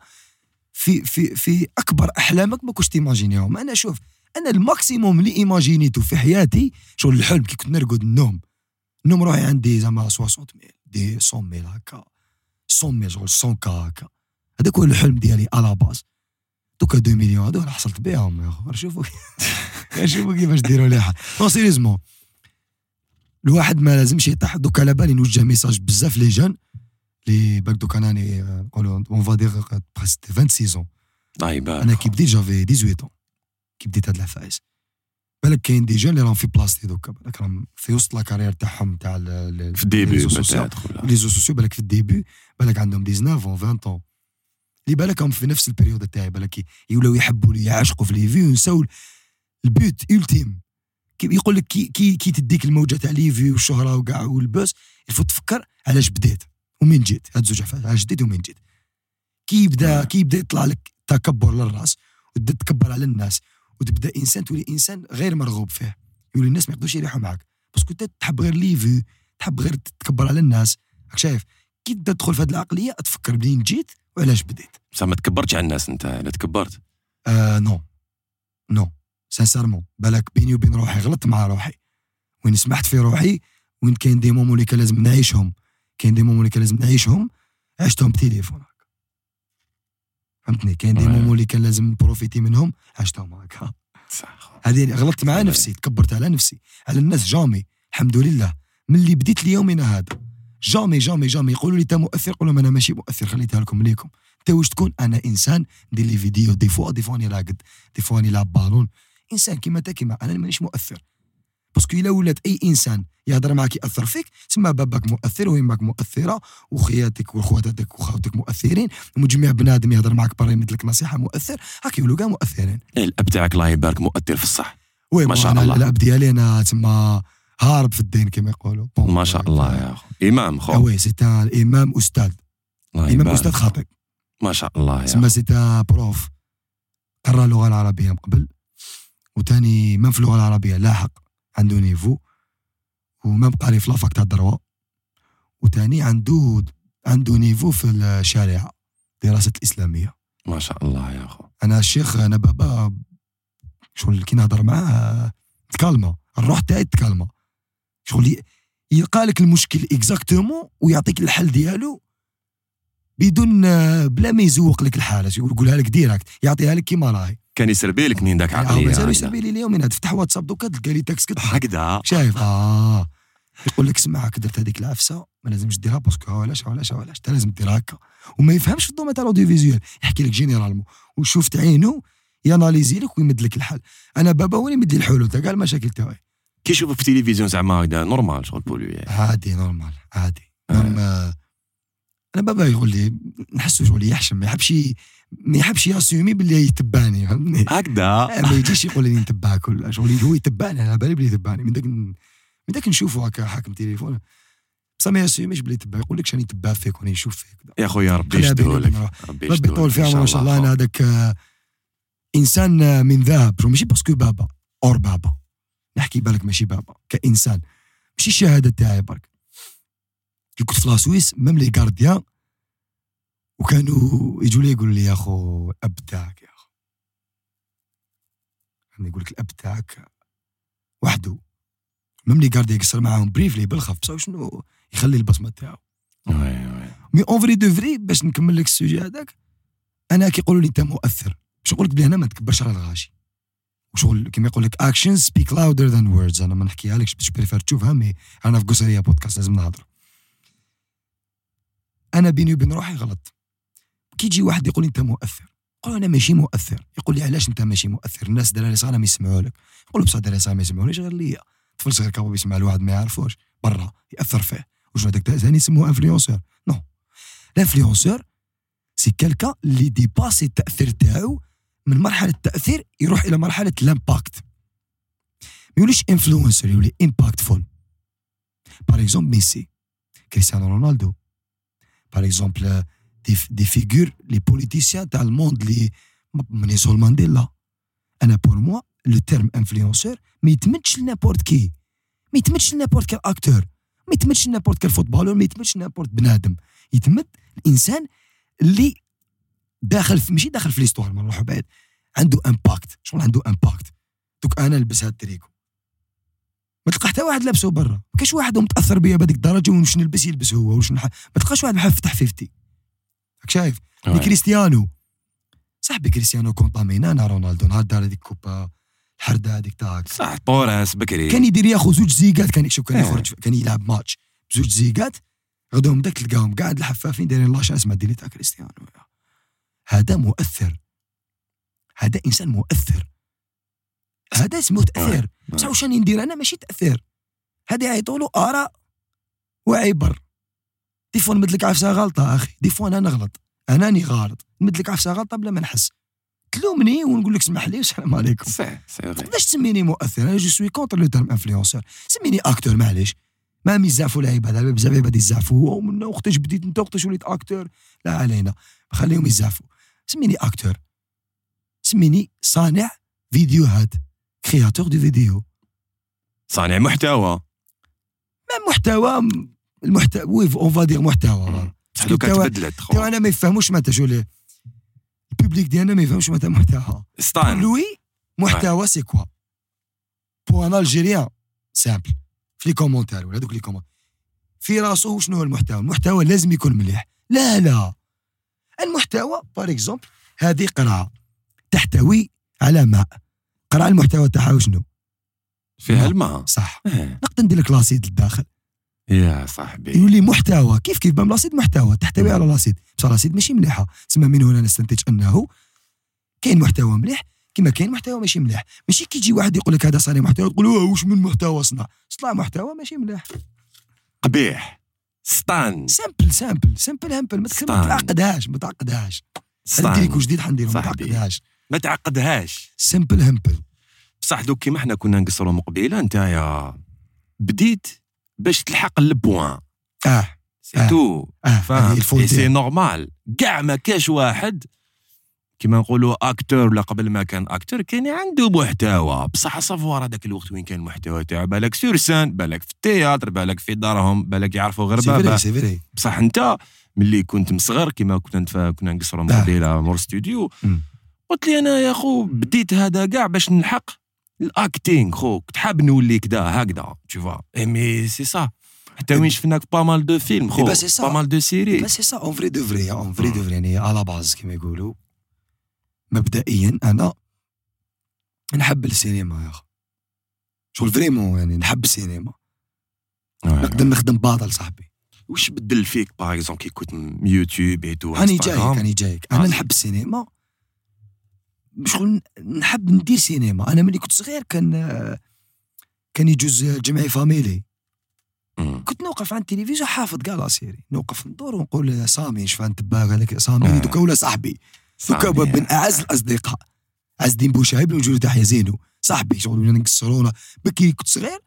[SPEAKER 2] في في في اكبر احلامك ما كنتش تيماجينيهم أنا شوف أنا ال maximum اللي ايماجينيتو في حياتي شغل الحلم كي كنت نرقد النوم النوم روحي عندي زعما 60 mille des 100 mille هكا 100 mille شغل 100 K هكا هذاك هو الحلم ديالي على باز دوكا 2 مليون هذو أنا حصلت بهم يا اخو شوفوا شوفوا كيفاش ديروا لي non sérieusement الواحد ما لازمش يطيح. دوكا على بالي نوجه message بزاف les jeunes. اللي بالك دوكا راني نقولوا on va dire presque 26
[SPEAKER 1] طيب
[SPEAKER 2] أنا كي بديت j'avais 18 كي بديت هاد العفايس. بالك كاين des jeunes اللي راهم في بلاصتي دوكا بالك راهم في وسط la carrière تاعهم تاع ال- ال-
[SPEAKER 1] في ال
[SPEAKER 2] début les réseaux sociaux.
[SPEAKER 1] بتاعت
[SPEAKER 2] les réseaux sociaux بالك في ال début بالك عندهم 19 20 طون اللي بالك هم في نفس ال période تاعي بالك يولاو يحبوا لي يعشقوا في les vues ونساو ال but ultime كي يقول لك كي كي, كي تديك الموجة تاع les vues والشهرة وكاع وال buzz faut تفكر علاش بديت ومين جيت؟ هاد زوج علاش بديت ومين جيت؟ كي يبدا كي يبدا يطلع لك تكبر للراس وتبدا تكبر على الناس وتبدا إنسان تولي إنسان غير مرغوب فيه. يولي الناس ما يقدروش يريحوا معاك. parce que انت تحب غير les vues تحب غير تتكبر على الناس. راك شايف؟ كي تبدا تدخل في هذه العقلية تفكر منين جيت؟ وعلاش بديت؟
[SPEAKER 1] بصح ما تكبرتش على الناس انت لا تكبرت.
[SPEAKER 2] آه non non sincèrement بالك بيني وبين روحي غلطت مع روحي. وين سمحت في روحي وين كاين des moments اللي كان لازم نعيشهم. كاين des moments اللي كان لازم نعيشهم عشتهم بتليفونك. فهمتني؟ كاين
[SPEAKER 1] des.
[SPEAKER 2] moments اللي كان لازم نبروفيتي منهم عشتهم هكا.
[SPEAKER 1] صح.
[SPEAKER 2] هذه غلطت مع. نفسي تكبرت على نفسي على الناس jamais. الحمد لله. من اللي بديت ليومنا هذا. jamais jamais jamais يقولوا لي انت مؤثر قول لهم أنا ماشي مؤثر خليتها لكم ليكم انت واش تكون أنا انسان ندير les vidéos des fois des fois راني راقد des fois راني لعب بالون انسان كيما انت كيما أنا مانيش مؤثر parce que الا ولات اي انسان يهضر معك ياثر فيك تسمى باباك مؤثر ويماك مؤثره وخياتك وخواتك وخواتك مؤثرين ومجمع بنادم يهضر معك برا يمد لك نصيحه مؤثر هاك يولوا كاع مؤثرين
[SPEAKER 1] الاب تاعك الله يبارك مؤثر في الصح
[SPEAKER 2] oui
[SPEAKER 1] ما شاء الله.
[SPEAKER 2] الاب ديالي أنا تما هارب في الدين كما يقولوا.
[SPEAKER 1] ما شاء الله يا خو
[SPEAKER 2] إمام
[SPEAKER 1] خو
[SPEAKER 2] oui c'est un
[SPEAKER 1] إمام
[SPEAKER 2] أستاذ.
[SPEAKER 1] إمام
[SPEAKER 2] أستاذ خطيب
[SPEAKER 1] ما شاء الله يا
[SPEAKER 2] تسمى c'est un prof. قرأ اللغة العربية من قبل. وتاني même في اللغة العربية؟ لاحق. عنده niveau. و même قاري في la fac تاع ال droit وتاني عنده عنده niveau في الشريعه دراسة الإسلامية.
[SPEAKER 1] ما شاء الله يا خو
[SPEAKER 2] أنا الشيخ أنا بابا شغل كي نهضر معاه تكالما. الروح تاعي تكالما. شغل يلقى لك المشكل exactement ويعطيك الحل ديالو بدون بلا ما يزوق لك الحاله يقول يقولها لك direct يعطيها لك كيما راهي.
[SPEAKER 1] كان يسربي لك منين ذاك
[SPEAKER 2] يعني
[SPEAKER 1] عقليه
[SPEAKER 2] مازال
[SPEAKER 1] هكذا.
[SPEAKER 2] يسربي لي اليوم تفتح واتساب دوكا تلقى لي كتب
[SPEAKER 1] هكذا.
[SPEAKER 2] شايف؟ آه. يقول لك اسمع هاك درت هذيك العفسة ما لازمش ديرها parce que علاش علاش علاش انت لازم ديرها هكا. وما يفهمش في ال domaine تاع ال audiovisuel يحكي لك généralement وشوف عينه ياناليزي لك ويمد لك الحل. أنا بابا هو اللي يمد لي الحلول تاع كاع المشاكل تاعي.
[SPEAKER 1] كي يشوفك في التلفزيون زعما هكذا normal شغل pour lui
[SPEAKER 2] عادي normal عادي.
[SPEAKER 1] آه.
[SPEAKER 2] أنا بابا يقول لي نحسه شغل يحشم ما يحبش ما يحبش ياسومي باللي يتبعني فهمتني؟
[SPEAKER 1] هكذا.
[SPEAKER 2] آه، ما يجيش يقول لي نتبعك ولا شغل هو يتبعني أنا بالي بلي يتبعني. من ذاك من ذاك نشوفه هكا حاكم تليفون. بصح ما ياسوميش بلي يتبع يقول لك شاني يتبع فيك وأنا يشوف فيك.
[SPEAKER 1] يا خويا ربي يشدهولك. ربي
[SPEAKER 2] يطول في عمره ما شاء الله. أنا هذاك آه، إنسان آه، من ذهب ماشي parce que بابا hors بابا. نحكي بالك ماشي بابا كإنسان. ماشي الشهادة تاعي برك. كي كنت في لاسويس même les gardiens وكانوا يجوا لي يقولوا لي يا خو الاب تاعك يا خو. يعني يقول لك الأب تاعك وحده. même les gardiens يقصر معاهم briefly بالخف بصح شنو؟ يخلي البصمة تاعو. mais en vrai de vrai باش نكمل لك ال sujet هذاك أنا كيقولوا لي أنت مؤثر. باش نقول لك بلي أنا ما تكبرش على الغاشي. وشغل كيما يقول لك action speak louder than words أنا ما نحكيها لكش باش préfère تشوفها mais أنا في قصرية بودكاست لازم نهضر. أنا بيني وبين روحي غلط. كي يجي واحد يقول لي أنت مؤثر قول أنا ماشي مؤثر. يقول لي علاش أنت ماشي مؤثر؟ الناس دراري صغار ما يسمعوا لك. نقول بصح دراري صغار ما يسمعونيش غير ليا. طفل صغير capable يسمع لواحد ما يعرفوش. برا يأثر فيه. وش هذاك ثاني يسموه influenceur non. ال influenceur c'est quelqu'un اللي dépasse التاثير تاعو من مرحلة التأثير يروح إلى مرحلة ال impact. ما يوليش influenceur يولي impactful. par exemple ميسي كريستيانو رونالدو par exemple des des figures les politiciens تاع ال monde les Nelson مانديلا أنا pour moi le terme influenceur ما يتمدش ل n'importe qui ما يتمدش ل n'importe quel acteur ما يتمدش ل n'importe quel footballeur ما يتمدش ل n'importe بنادم يتمد الانسان اللي داخل في ماشي داخل في l'histoire ما نروحوا بعيد. عنده impact شغل عنده impact دوك أنا نلبس هاد التريكو. ما تلقى حتى واحد لابسه برا. ما كاش واحد متأثر بيا بهذيك الدرجة واش نلبس يلبس هو نح... ما تلقاش واحد بحال فتح 50 راك شايف؟ كريستيانو. صاحبي كريستيانو كونتامينا أنا رونالدو نهار دار هذيك كوبا الحرده هذيك تاعك
[SPEAKER 1] صح طوراس بكري.
[SPEAKER 2] كان يدير ياخذ زوج زيقات كان شوف كان
[SPEAKER 1] إيه.
[SPEAKER 2] يخرج كان يلعب ماتش. بزوج زيقات غدوهم داك تلقاهم قاعد الحفافين دايرين لاشا اسمها ديلي تاع كريستيانو. هذا مؤثر. هذا إنسان مؤثر. هذا اسمه تأثير. بصح واش راني ندير أنا؟ ماشي تأثير. هذا يعيطوا له آراء وعبر. des fois نمد لك عفسة غلطة أخي. des fois أنا نغلط أنا راني غلط. نمد لك عفسة غلطة بلا ما نحس. تلومني ونقول لك اسمح لي. والسلام عليكم.
[SPEAKER 1] صح غي
[SPEAKER 2] تقدرش تسميني مؤثر؟ أنا je suis contre le terme influenceur. سميني acteur معليش. ما يزعفوا العباد بزاف عباد يزعفوا ومن وقتاش بديت أنت وقتاش وليت acteur. لا علينا. خليهم يزعفوا سميني اكتور سميني صانع فيديوهات كرياتور دو فيديو
[SPEAKER 1] صانع محتوى
[SPEAKER 2] ما محتوى المحتوى وي اون فا دير محتوى توا-
[SPEAKER 1] تبدلت خو
[SPEAKER 2] أنا ما يفهموش معناتها شو لي البوبليك ديالنا ما يفهموش معناتها محتوى
[SPEAKER 1] ستان
[SPEAKER 2] لوي محتوى سي كوا بو ان الجيريان سامبل في لي كومونتير ولا دوك لي كومونتير في راسو شنو هو المحتوى المحتوى لازم يكون مليح لا لا المحتوى par exemple هذه قراءة تحتوي على ماء قراءة المحتوى تاعها شنو؟
[SPEAKER 1] فيها
[SPEAKER 2] ماء.
[SPEAKER 1] الماء.
[SPEAKER 2] صح.
[SPEAKER 1] إيه.
[SPEAKER 2] نقدر ندير لك l'acide للداخل.
[SPEAKER 1] يا صاحبي.
[SPEAKER 2] يولي محتوى. كيف كيف بام l'acide محتوى؟ تحتوي على l'acide بصح l'acide ماشي مليحة. تسمى من هنا نستنتج أنه كاين محتوى مليح. كما كاين محتوى ماشي مليح. ماشي كي يجي واحد يقول لك هذا صانع محتوى تقول واش من محتوى صنع؟ صنع محتوى ماشي مليح.
[SPEAKER 1] قبيح. ستان
[SPEAKER 2] سامبل سامبل سامبل همبل ما. تعقدهاش ما تعقدهاش.
[SPEAKER 1] ستان
[SPEAKER 2] التريكو جديد حنديرو ما. تعقدهاش.
[SPEAKER 1] ما تعقدهاش.
[SPEAKER 2] سامبل همبل
[SPEAKER 1] بصح دوك كيما حنا كنا نقصروا من قبيله نتايا بديت باش تلحق البوان.
[SPEAKER 2] آه.
[SPEAKER 1] سي
[SPEAKER 2] آه.
[SPEAKER 1] تو
[SPEAKER 2] آه. الفول
[SPEAKER 1] إي سي. نورمال كاع ما كاش واحد. كيما نقولوا اكتور ولا قبل ما كان اكتور كان عنده محتوى. بصح صافوار هذاك الوقت وين كان المحتوى تاعو. بالك سور سان بالك في التياتر بالك في دارهم بالك يعرفوا غير
[SPEAKER 2] سي
[SPEAKER 1] بابا.
[SPEAKER 2] فري سي فري
[SPEAKER 1] بصح انت ملي كنت مصغر كيما كنا. كنا نقصروا
[SPEAKER 2] آه.
[SPEAKER 1] قبيلة مور ستوديو. قلت لي أنا يا خو بديت هذا كاع باش نلحق الاكتينغ خو كنت حاب نولي كدا هكذا vois. اي مي سي سا حتى وين شفناك با مال دو فيلم خو
[SPEAKER 2] با
[SPEAKER 1] مال دو سيري
[SPEAKER 2] سي سا اون فري دو فري اون فري دو. فري يعني على باز كما يقولوا. مبدئيا أنا نحب السينما يا أخي. شغل فريمون يعني؟ نحب السينما. نقدر نخدم باطل صاحبي.
[SPEAKER 1] واش بدل فيك باغ اكزومبل كي كنت يوتيوب اي تو
[SPEAKER 2] هاني جايك هاني جايك. أنا
[SPEAKER 1] آه.
[SPEAKER 2] نحب السينما. شغل نحب ندير سينما. أنا ملي كنت صغير كان كان يجوز جمعي فاميلي كنت نوقف عند التلفزيون حافظ كاع لا سيري نوقف ندور ونقول سامي شفا نتبع هذاك سامي
[SPEAKER 1] آه.
[SPEAKER 2] دوكا ولا صاحبي. دوكا من أعز الأصدقاء. عز الدين بوشايب وجود تحيا زينو. صاحبي شغل ولا نقصرونا بكي كنت صغير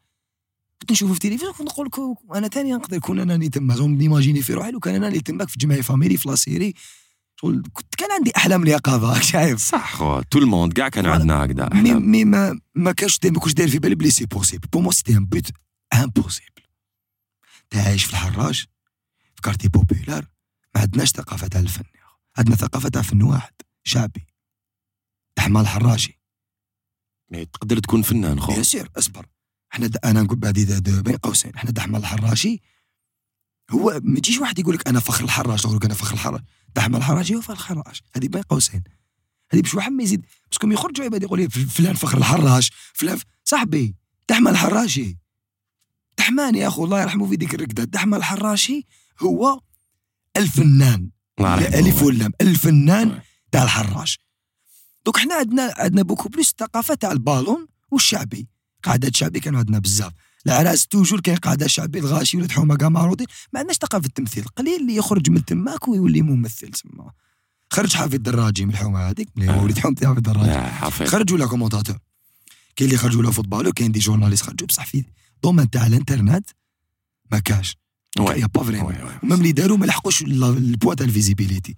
[SPEAKER 2] كنت نشوفه في التلفزيون كنت نقول كو- أنا ثاني نقدر نكون أنا اللي تما زون نيماجيني في روحي لو كان أنا اللي تماك في جمعية فاميلي في لا سيري. شغل كنت كان عندي أحلام اليقظه شايف.
[SPEAKER 1] صح خو تو الموند كاع كان. عندنا هكذا
[SPEAKER 2] مي. مي ما ما كانش ما كنتش داير في بالي بلي سي بوسيبل بو مو سيتي ان بوت امبوسيبل تا عايش في الحراج في كارتي بوبيلار ما عندناش ثقافة تاع الفن. عندنا ثقافه تاع فن واحد شعبي تاع دحمان الحراشي
[SPEAKER 1] mais تقدر تكون فنان خو
[SPEAKER 2] bien sûr أصبر. إحنا. أنا نقول د- بين قوسين. إحنا دحمان الحراشي هو ما يجيش واحد يقول لك أنا فخر الحراش يقول لك أنا فخر الحراش. دحمان الحراشي هو فخر الحراش. هذه بين قوسين. هذه باش واحد ما يزيد. parce que ما يخرجوا عباد يقول لي فلان فخر الحراش. فلان ف... صاحبي دحمان الحراشي دحمان يا أخو الله يرحمه في ديك الركده دحمان الحراشي هو الفنان.
[SPEAKER 1] الله يرحمه.
[SPEAKER 2] ألف واللام الفنان. تاع الحراش. دوك حنا عندنا عندنا beaucoup plus الثقافه تاع البالون والشعبي. قعدات شعبي كانوا عندنا بزاف. العراس toujours كاين قعده شعبي الغاشي ولاد حومة كاع معروضين. ما عندناش ثقافة التمثيل. قليل اللي يخرج من تماك ويولي ممثل تما. خرج حافظ الدراجي من الحومة هذيك اللي
[SPEAKER 1] آه.
[SPEAKER 2] هو وليد حومتي حافظ
[SPEAKER 1] حافظ.
[SPEAKER 2] خرج ولا commentateur. كاين اللي خرجوا ولا football كاين des journalistes خرجوا بصح في domaine تاع الانترنت ما كاش.
[SPEAKER 1] y
[SPEAKER 2] a pas vraiment
[SPEAKER 1] oui، oui.
[SPEAKER 2] و même اللي داروا ما لحقوش ال- البوا تاع ال visibilité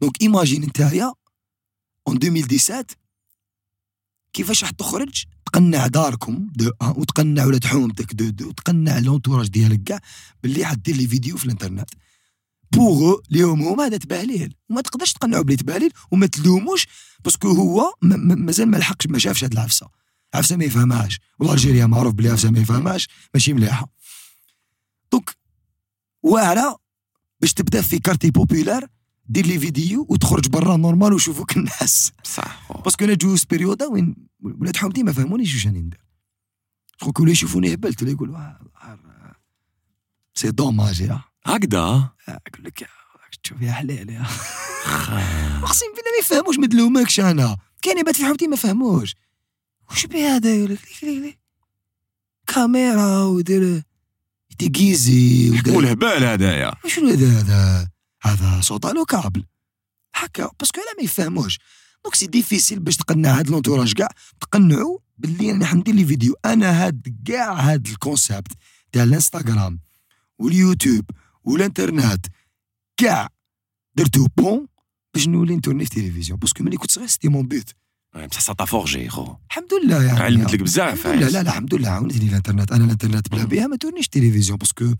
[SPEAKER 2] donc imagine نتايا en 2017 كيفاش راح تخرج؟ تقنع داركم de un وتقنع ولاد حومتك de deux وتقنع l'entourage ديالك كاع باللي حدير les vidéos في الانترنت. pour eux هما هذا تباهليل وما تقدرش تقنعوا بلي تباهليل وما تلوموش parce que هو ما- ما- مازال ما لحقش ما شافش هاد العفسة. عفسة ما يفهمهاش. وال Algérien معروف بلي عفسة ما يفهمهاش ماشي مليحة. donc واعره باش تبدأ في quartier populaire دير les vidéos وتخرج برا normal ويشوفوك الناس.
[SPEAKER 1] صح. parce
[SPEAKER 2] que أنا جوزت période وين ولاد حومتي ما فهمونيش واش راني ندير. شغل ولا يشوفوني هبلت ولا يقولوا آه، آه، c'est dommage يا
[SPEAKER 1] هكذا؟
[SPEAKER 2] آه، أقول لك يا تشوف يا حلال يا
[SPEAKER 1] خا.
[SPEAKER 2] أقسم بالله ما يفهموش ما تلومكش أنا. كاين عباد في حومتي ما فهموش. وش بي هذا يقول لك. كاميرا ودير
[SPEAKER 1] مو
[SPEAKER 2] ودير
[SPEAKER 1] الهبال هذايا
[SPEAKER 2] شنو هذا هذا هذا sauté له كابل. هكا parce que لا ما يفهموش. donc c'est difficile باش تقنع هاد l'entourage كاع تقنعوا باللي أنا حندير les vidéos. أنا هاد كاع هاد ال concept تاع الانستغرام واليوتيوب والانترنت كاع درتو bon باش نولي ن tourner في التلفزيون. parce que ملي كنت صغير c'était mon
[SPEAKER 1] rêve، بصح ça forge خو
[SPEAKER 2] الحمد لله يعني
[SPEAKER 1] علمت لك بزاف
[SPEAKER 2] لله لا لا الحمد لله عاونتني الانترنت أنا الانترنت بلا. بها ما tourner ش تلفزيون parce que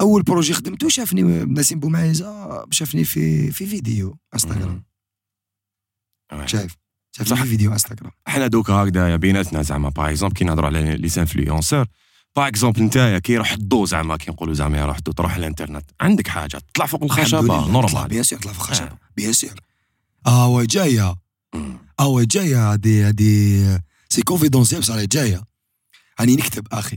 [SPEAKER 2] اول projet خدمته شافني نسيم بومعيزه شافني في في فيديو انستغرام. شايف شافني. في فيديو انستغرام
[SPEAKER 1] حنا دوكا هكذا بيناتنا زعما par exemple كي نهضروا على les influenceurs par exemple نتايا كي يروح الضو زعما كي نقولوا زعما يروح الضو تروح الانترنت عندك حاجة تطلع فوق الخشبه نورمال
[SPEAKER 2] بيان سير طلع في الخشبه bien sûr آه oui جاية آه oui جاية هادي هادي c'est confidentiel بصح جاية. راني نكتب أخي.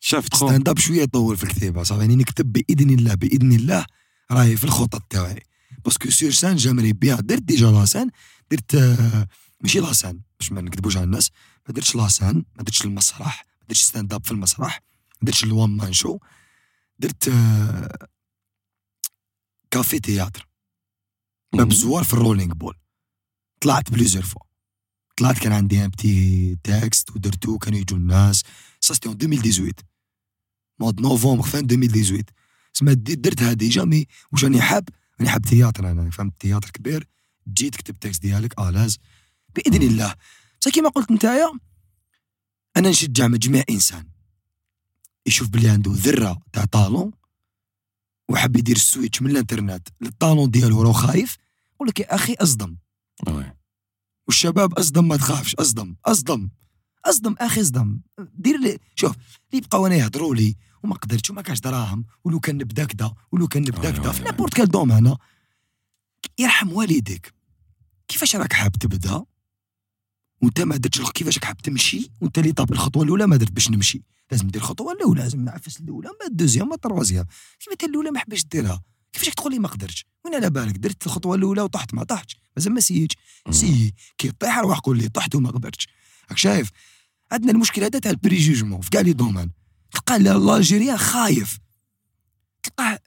[SPEAKER 1] شفت خو.
[SPEAKER 2] stand-up شوية يطول في الكتابه صافي راني نكتب بإذن الله بإذن الله راهي في الخطط تاعي. parce que sur scène j'aimerais bien درت déjà la scène درت آه، ماشي la scène باش ما نكذبوش على الناس. ما درتش la scène ما درتش المسرح. ما درتش stand-up في المسرح. ما درتش ال one man show درت café-théâtre باب زوار في ال Rolling Bowl طلعت plusieurs fois طلعت كان عندي un petit texte ودرتو كانوا يجوا الناس. ça c'était en 2018 mois de novembre fin 2018 سما درتها déjà mais واش راني حاب. راني حاب théâtre أنا فهمت théâtre كبير. جيت كتب texte ديالك à l'aise بإذن الله. بصح كيما قلت نتايا أنا نشجع مجميع إنسان. يشوف بلي عنده ذرة تاع talent وحاب يدير ال switch من الإنترنت لل talent ديالو راه خايف نقول لك يا أخي
[SPEAKER 1] أصدم.
[SPEAKER 2] والشباب أصدم ما تخافش أصدم أصدم أصدم أخي أصدم. دير les شوف اللي بقاو أنا يهضروا لي وما قدرتش وما كاش دراهم ولو كان نبدأ كدا ولو كان نبدأ
[SPEAKER 1] أي
[SPEAKER 2] كدا في
[SPEAKER 1] أي.
[SPEAKER 2] n'importe quel domaine يرحم والديك. كيفاش راك حاب تبدأ؟ وأنت ما درتش كيفاش راك حاب تمشي؟ وأنت l'étape الخطوة الأولى ما درت باش نمشي. لازم دير الخطوة الأولى لازم نعفس الأولى ما ال deuxième ما ال troisième كيف انت الاولى ما حبيتش ديرها؟ كيفاش تقول لي ما قدرتش؟ وين على بالك؟ درت الخطوة الأولى وطحت ما طحتش مازال ما essay يتش. essaye كي طيح روح قول لي طحت وما قدرتش. راك شايف؟ عندنا المشكل هذا تاع ال préjugement في كاع les domaines تلقى ال Algérien خايف. تلقاه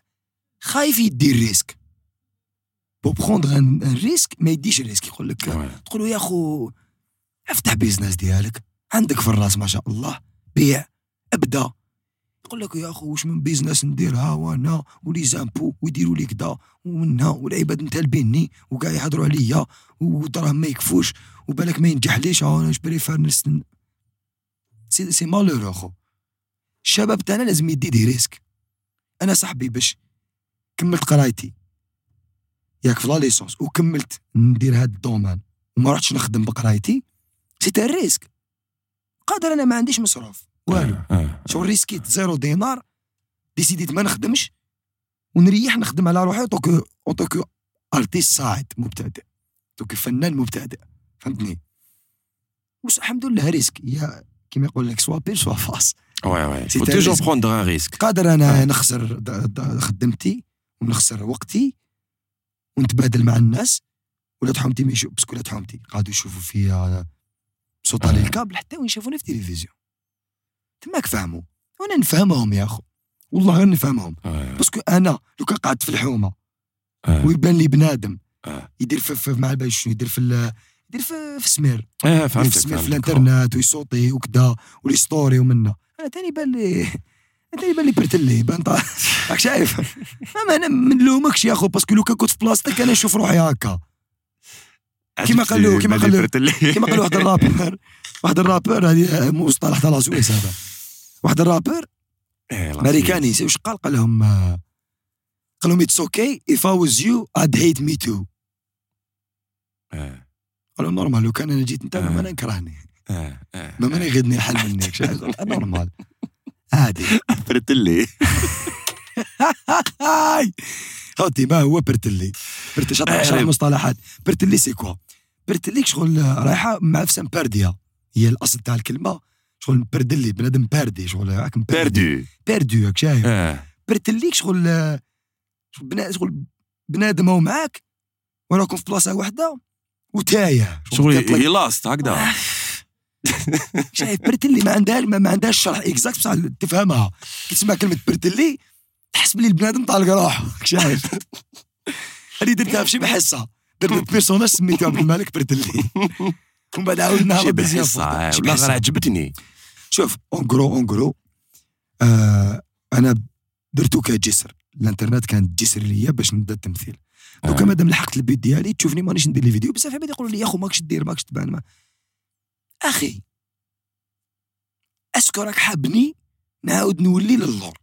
[SPEAKER 2] خايف يدير risque pour prendre un risque ما يديش risque يقول لك. تقول له يا خو افتح business ديالك. عندك في الراس ما شاء الله. بيع ابدأ. يقول لك يا خو واش من business نديرها وأنا و les impôts ويديروا لي كدا. ومنها والعباد متالبيني وكاع يهضروا عليا. ودراهم ما يكفوش. وبالك ما ينجحليش. أنا préfère نستنى c'est c'est malheureux خو. الشباب تاعنا لازم يدي risque. أنا صاحبي باش كملت قرايتي. ياك في la licence. وكملت ندير هاد ال domaine وما رحتش نخدم بقرايتي. c'était risque. قادر أنا ما عنديش مصروف. والو.
[SPEAKER 1] آه، آه.
[SPEAKER 2] شغل risqué ت zéro دينار. décidé ت ما نخدمش. ونريح نخدم على روحي. en tant que أوتوكو أرتيست صاعد مبتدئ. أوتوكو فنان مبتدئ. فهمتني؟ بس الحمد لله risque. يا كيما يقول لك soit pile soit face
[SPEAKER 1] oui oui
[SPEAKER 2] toujours.
[SPEAKER 1] prendre
[SPEAKER 2] un risque قادر أنا نخسر خدمتي ونخسر وقتي ونتبادل مع الناس. ولاد حومتي ما يشوف parce que ولاد حومتي قعدوا يشوفوا فيا sauté على
[SPEAKER 1] آه.
[SPEAKER 2] الكابل حتى وين يشوفوني في التلفزيون. تماك فهموا وأنا نفهمهم يا اخو. والله غير نفهمهم. parce que أنا لو كان قعدت في الحومة. ويبان لي بنادم.
[SPEAKER 1] آه.
[SPEAKER 2] يدير في, في مع البال شنو؟ يدير في يدير في, في سمير.
[SPEAKER 1] آه
[SPEAKER 2] يدير في
[SPEAKER 1] فهمتك
[SPEAKER 2] سمير في
[SPEAKER 1] فهمتك.
[SPEAKER 2] الانترنت ويصوتي وكذا ولي ستوري ومنا. أنا تاني بان لي تاني بان لي برتلي بان راك شايف؟ ما أنا ما نلومكش يا أخو باسكو لو كان كنت في بلاصتك أنا نشوف روحي هكا. كيما قالوا- كيما قالوا- كيما قال واحد الرابر. واحد الرابر هذه مصطلح تاع لاسويس هذا. واحد الرابر
[SPEAKER 1] إيه،
[SPEAKER 2] امريكاني سي واش قال؟ قال لهم قال لهم it's okay if I was you I'd hate me too
[SPEAKER 1] آه،
[SPEAKER 2] قالوا normal لو كان أنا جيت
[SPEAKER 1] أنت.
[SPEAKER 2] ما أنا نكرهني
[SPEAKER 1] آه، آه.
[SPEAKER 2] ما ماني يغيضني الحال منك؟ normal عادي.
[SPEAKER 1] برتلي.
[SPEAKER 2] خوتي ما هو برتلي. برتلي شرح
[SPEAKER 1] آه.
[SPEAKER 2] مصطلحات. برتلي c'est quoi برتلي شغل رايحة مع فسان بارديا. هي الأصل تاع الكلمة. شغل بردلي بنادم باردي شغل هاك.
[SPEAKER 1] بيردو
[SPEAKER 2] باردو. هاك شايف؟ برتليك شغل آه، شغل بنا- شغل بنادم هو معاك وراكم في بلاصة واحدة وتاية.
[SPEAKER 1] شغل هي لاست هكذا.
[SPEAKER 2] شايف برتلي ما عندها ما, عندهاش شرح exact بصح تفهمها. كي تسمع كلمة برتلي تحس بلي البنادم طالق روحه شايف؟ هذه درتها في شي بحصة. درت personnage سميتو عبد الملك برتلي ومن بعد عاودناها
[SPEAKER 1] شي بحصة. غير عجبتني.
[SPEAKER 2] شوف en gros en gros آه أنا درتو كجسر الإنترنت كانت جسر ليا باش نبدأ التمثيل دوكا
[SPEAKER 1] آه.
[SPEAKER 2] مادام لحقت البيت ديالي تشوفني مانيش ندير les vidéos بزاف عباد يقولوا لي يا أخو ماكش دير ماكش تبان ما. أخي est-ce que راك حابني نعاود نولي للور